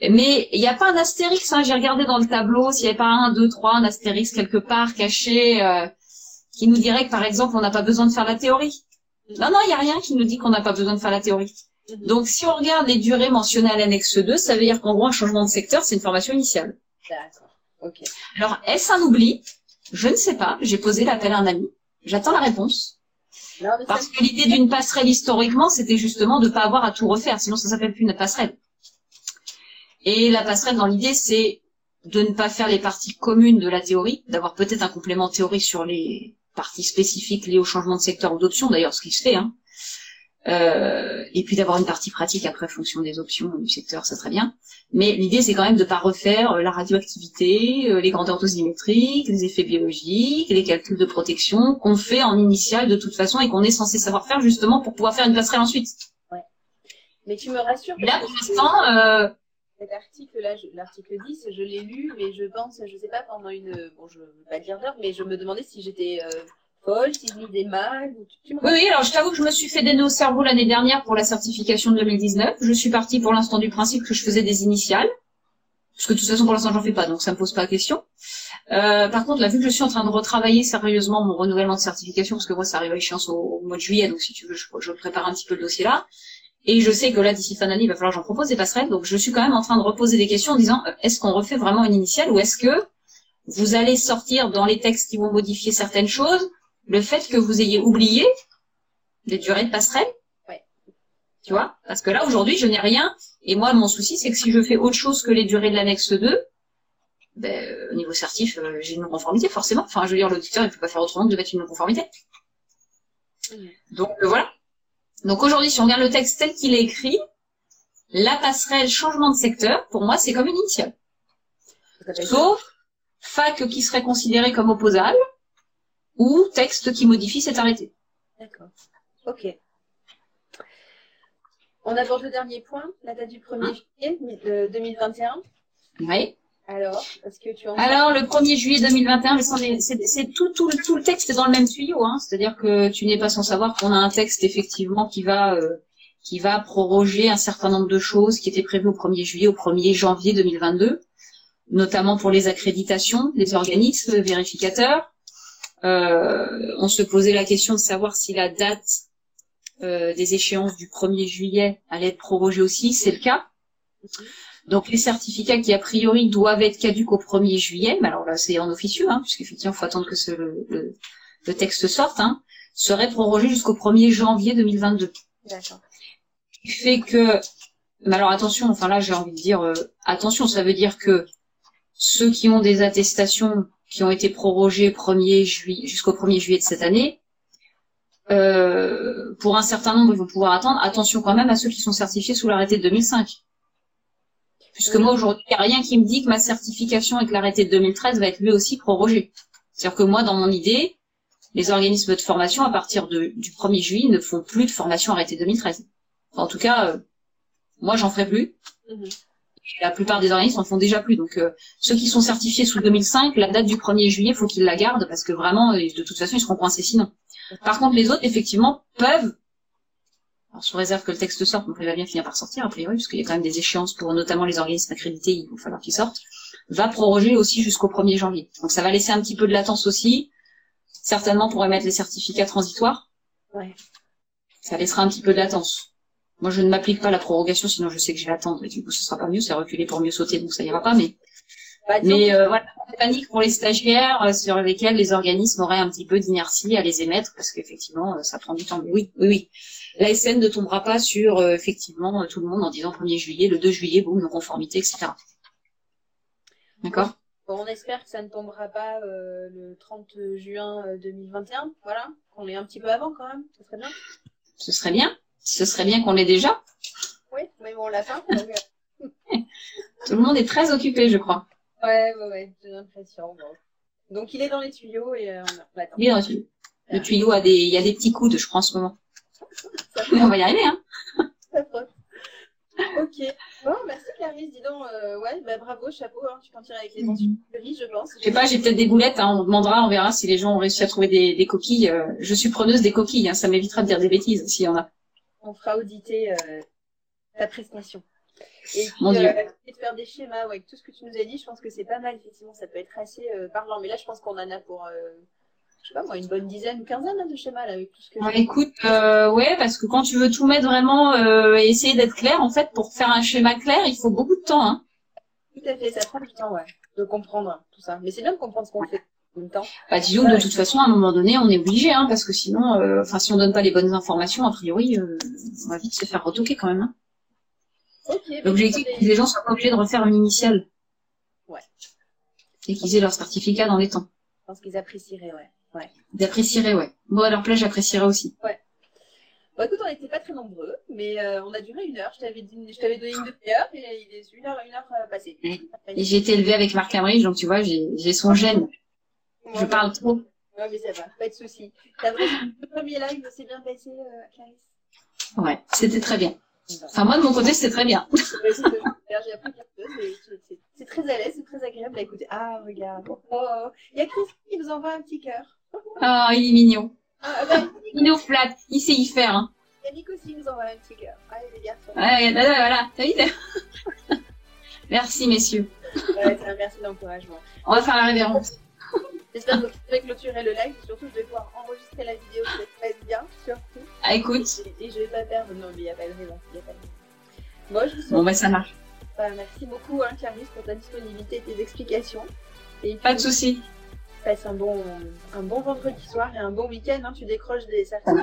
Mais il n'y a pas un astérix, hein, j'ai regardé dans le tableau, s'il n'y avait pas un, deux, trois, un astérix quelque part caché, euh, qui nous dirait que par exemple, on n'a pas besoin de faire la théorie. Non, non, il n'y a rien qui nous dit qu'on n'a pas besoin de faire la théorie. Donc, si on regarde les durées mentionnées à l'annexe 2, ça veut dire qu'en gros, un changement de secteur, c'est une formation initiale. D'accord. Ok. Alors, est-ce un oubli? Je ne sais pas. J'ai posé l'appel à un ami. J'attends la réponse. Non, mais Parce que l'idée d'une passerelle historiquement, c'était justement de pas avoir à tout refaire. Sinon, ça s'appelle plus une passerelle. Et la passerelle, dans l'idée, c'est de ne pas faire les parties communes de la théorie, d'avoir peut-être un complément théorique sur les parties spécifiques liées au changement de secteur ou d'option, d'ailleurs, ce qui se fait, hein. Euh, et puis d'avoir une partie pratique après, fonction des options du secteur, ça très bien. Mais l'idée, c'est quand même de pas refaire euh, la radioactivité, euh, les grandeurs dosimétriques, les effets biologiques, les calculs de protection qu'on fait en initial de toute façon et qu'on est censé savoir faire justement pour pouvoir faire une passerelle ensuite. Mais tu me rassures. Là, pour l'instant, euh, Cet article-là, je- l'article 10, je l'ai lu, mais je pense, je sais pas, pendant une, bon, je veux pas dire d'heure, mais je me demandais si j'étais euh, oui, oui, alors je t'avoue que je me suis fait des nœuds au cerveau l'année dernière pour la certification de 2019. Je suis partie pour l'instant du principe que je faisais des initiales. Parce que de toute façon, pour l'instant, j'en fais pas, donc ça me pose pas la question. Euh, par contre, là, vu que je suis en train de retravailler sérieusement mon renouvellement de certification, parce que moi, ça arrive à échéance au, au mois de juillet, donc si tu veux, je, je prépare un petit peu le dossier là. Et je sais que là, d'ici fin d'année, il va falloir que j'en propose des passerelles. Donc, je suis quand même en train de reposer des questions en disant, euh, est-ce qu'on refait vraiment une initiale ou est-ce que vous allez sortir dans les textes qui vont modifier certaines choses le fait que vous ayez oublié les durées de passerelle Ouais. Tu vois Parce que là, aujourd'hui, je n'ai rien. Et moi, mon souci, c'est que si je fais autre chose que les durées de l'annexe 2, ben, au niveau certif, euh, j'ai une non-conformité, forcément. Enfin, je veux dire, l'auditeur, il peut pas faire autrement que de mettre une non-conformité. Donc, euh, voilà. Donc, aujourd'hui, si on regarde le texte tel qu'il est écrit, la passerelle changement de secteur, pour moi, c'est comme une initiale. Sauf fac qui serait considéré comme opposable ou texte qui modifie cet arrêté. D'accord. Ok. On aborde le dernier point, la date du 1er juillet euh, 2021. Oui. Alors, est-ce que tu en Alors, le 1er juillet 2021, mais sans les- c'est tout, tout, le- tout le texte est dans le même tuyau. Hein. C'est-à-dire que tu n'es pas sans savoir qu'on a un texte, effectivement, qui va, euh, qui va proroger un certain nombre de choses qui étaient prévues au 1er juillet, au 1er janvier 2022, notamment pour les accréditations des organismes vérificateurs. Euh, on se posait la question de savoir si la date euh, des échéances du 1er juillet allait être prorogée aussi. C'est le cas. Donc les certificats qui a priori doivent être caduques au 1er juillet, mais alors là c'est en officieux, hein, puisqu'effectivement il faut attendre que ce, le, le- le texte sorte, hein, seraient prorogés jusqu'au 1er janvier 2022. D'accord. Ce qui fait que, mais alors attention, enfin là j'ai envie de dire, euh, attention, ça veut dire que ceux qui ont des attestations qui ont été prorogées 1er juillet jusqu'au 1er juillet de cette année, euh, pour un certain nombre ils vont pouvoir attendre. Attention quand même à ceux qui sont certifiés sous l'arrêté de 2005. Puisque moi aujourd'hui, il n'y a rien qui me dit que ma certification avec l'arrêté de 2013 va être lui aussi prorogée. C'est-à-dire que moi, dans mon idée, les organismes de formation, à partir du 1er juillet, ne font plus de formation arrêté 2013. Enfin, en tout cas, euh, moi, j'en ferai plus. Mhm. La plupart des organismes en font déjà plus. Donc, euh, ceux qui sont certifiés sous 2005, la date du 1er juillet, faut qu'ils la gardent parce que vraiment, euh, de toute façon, ils seront coincés sinon. Par contre, les autres, effectivement, peuvent alors, sous réserve que le texte sorte, donc il va bien finir par sortir, a priori, parce qu'il y a quand même des échéances pour notamment les organismes accrédités, il va falloir qu'ils sortent, va proroger aussi jusqu'au 1er janvier. Donc ça va laisser un petit peu de latence aussi, certainement pour émettre les certificats transitoires. Ouais. Ça laissera un petit peu de latence. Moi, je ne m'applique pas la prorogation, sinon je sais que je vais attendre, et du coup, ce sera pas mieux, c'est reculer pour mieux sauter, donc ça ira pas, mais Bah, mais euh, voilà, panique pour les stagiaires euh, sur lesquels les organismes auraient un petit peu d'inertie à les émettre parce qu'effectivement euh, ça prend du temps. Oui, oui, oui. La SN ne tombera pas sur euh, effectivement tout le monde en disant 1er juillet, le 2 juillet, boum, non conformité, etc. D'accord? Bon, on espère que ça ne tombera pas euh, le 30 juin euh, 2021. Voilà, qu'on est un petit peu avant quand même. Ce serait bien. Ce serait bien. Ce serait bien qu'on l'ait déjà. Oui, mais bon, on l'a donc, euh, Tout le monde est très occupé, je crois. ouais, ouais, ouais, j'ai l'impression. bon. Donc il est dans les tuyaux et euh, on attend. Il est dans le tuyau. Le tuyau a des, il y a des petits coudes, je crois, en ce moment. On va y arriver, hein. Ça frotte. ok. Bon, merci Clarisse. Dis donc, euh, ouais, bah, bravo, chapeau. Hein, tu t'en tires avec les mentions je pense. Je sais pas, j'ai peut-être des boulettes. Hein, on demandera, on verra si les gens ont réussi à trouver des, des coquilles. Euh, je suis preneuse des coquilles. Hein, ça m'évitera de dire des bêtises s'il y en a. On fera auditer euh, ta prestation. Et puis, Mon Dieu. euh, et de faire des schémas ouais, avec tout ce que tu nous as dit, je pense que c'est pas mal, effectivement, ça peut être assez euh, parlant. Mais là, je pense qu'on en a pour, je sais pas moi, une bonne dizaine, une quinzaine hein, de schémas là, avec tout ce que Bon, écoute, euh, ouais, parce que quand tu veux tout mettre vraiment euh, et essayer d'être clair, en fait, pour faire un schéma clair, il faut beaucoup de temps. Hein. Tout à fait, ça prend du temps, ouais, de comprendre hein, tout ça. Mais c'est bien de comprendre ce qu'on fait même temps. Bah, disons que de toute façon, à un moment donné, on est obligé, hein, parce que sinon, euh, si on donne pas les bonnes informations, a priori, euh, on va vite se faire retoquer quand même. Hein. L'objectif, c'est que les gens soient pas obligés de refaire une initiale. Ouais. Et qu'ils aient leur certificat dans les temps. Je pense qu'ils apprécieraient, ouais. ouais. J'apprécierais, ouais. Moi, à leur place, j'apprécierais aussi. Bon, écoute, on n'était pas très nombreux, mais euh, on a duré une heure. Je t'avais dit, je t'avais donné une demi-heure et il est une heure, une heure passée. Et j'ai été élevée avec Marc Hamrich, donc tu vois, j'ai son gène. Je parle trop. Ouais, mais ça va, pas de souci. T'as vrai, le premier live s'est bien passé, euh, Clarisse Ouais, c'était très bien. Enfin, moi, de mon côté, c'était très bien. Ouais, c'est J'ai appris quelque très à l'aise, c'est très agréable à écouter. Ah, regarde. Oh, oh. Il y a Chris qui nous envoie un petit cœur. Ah, il est mignon. Ah, bah, Il nous flatte. Il sait y faire, hein. Yannick aussi nous envoie un petit cœur. Allez, les garçons. Ouais, voilà, voilà. T'as vu Merci, messieurs. Ouais, c'est un merci d'encouragement. On va faire la révérence. J'espère que vous pourrez clôturer le live. et Surtout, je vais pouvoir enregistrer la vidéo que ça se passe bien, surtout. Ah, écoute. Et, et je vais pas perdre. Non, mais il n'y a pas de raison. il y a pas de raison. Bon, je vous souhaite Bon, bah, ça marche. Bah, merci beaucoup, hein, Clarisse, pour ta disponibilité et tes explications. Et puis, Pas de soucis. passe un bon, un bon vendredi soir et un bon week-end. Hein, tu décroches des certificats.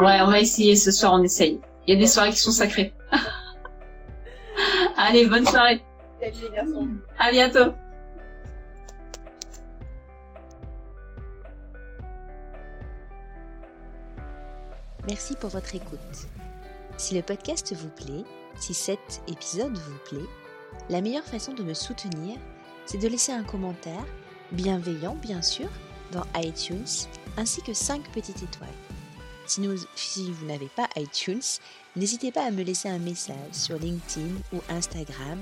Ouais, on va essayer ce soir, on essaye. Il y a des soirées qui sont sacrées. Allez, bonne soirée. Salut les garçons. À bientôt. Merci pour votre écoute. Si le podcast vous plaît, si cet épisode vous plaît, la meilleure façon de me soutenir, c'est de laisser un commentaire, bienveillant bien sûr, dans iTunes, ainsi que 5 petites étoiles. Si, si vous n'avez pas iTunes, n'hésitez pas à me laisser un message sur LinkedIn ou Instagram.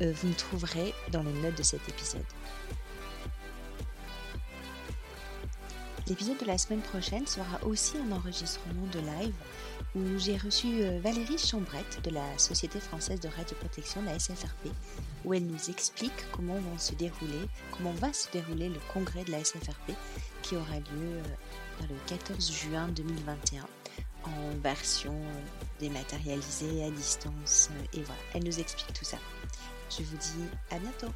Euh, vous me trouverez dans les notes de cet épisode. L'épisode de la semaine prochaine sera aussi un enregistrement de live où j'ai reçu euh, Valérie Chambrette de la Société française de radioprotection, la SFRP, où elle nous explique comment se dérouler, comment va se dérouler le congrès de la SFRP qui aura lieu euh, le 14 juin 2021 en version euh, dématérialisée à distance. Et voilà, elle nous explique tout ça. Je vous dis à bientôt.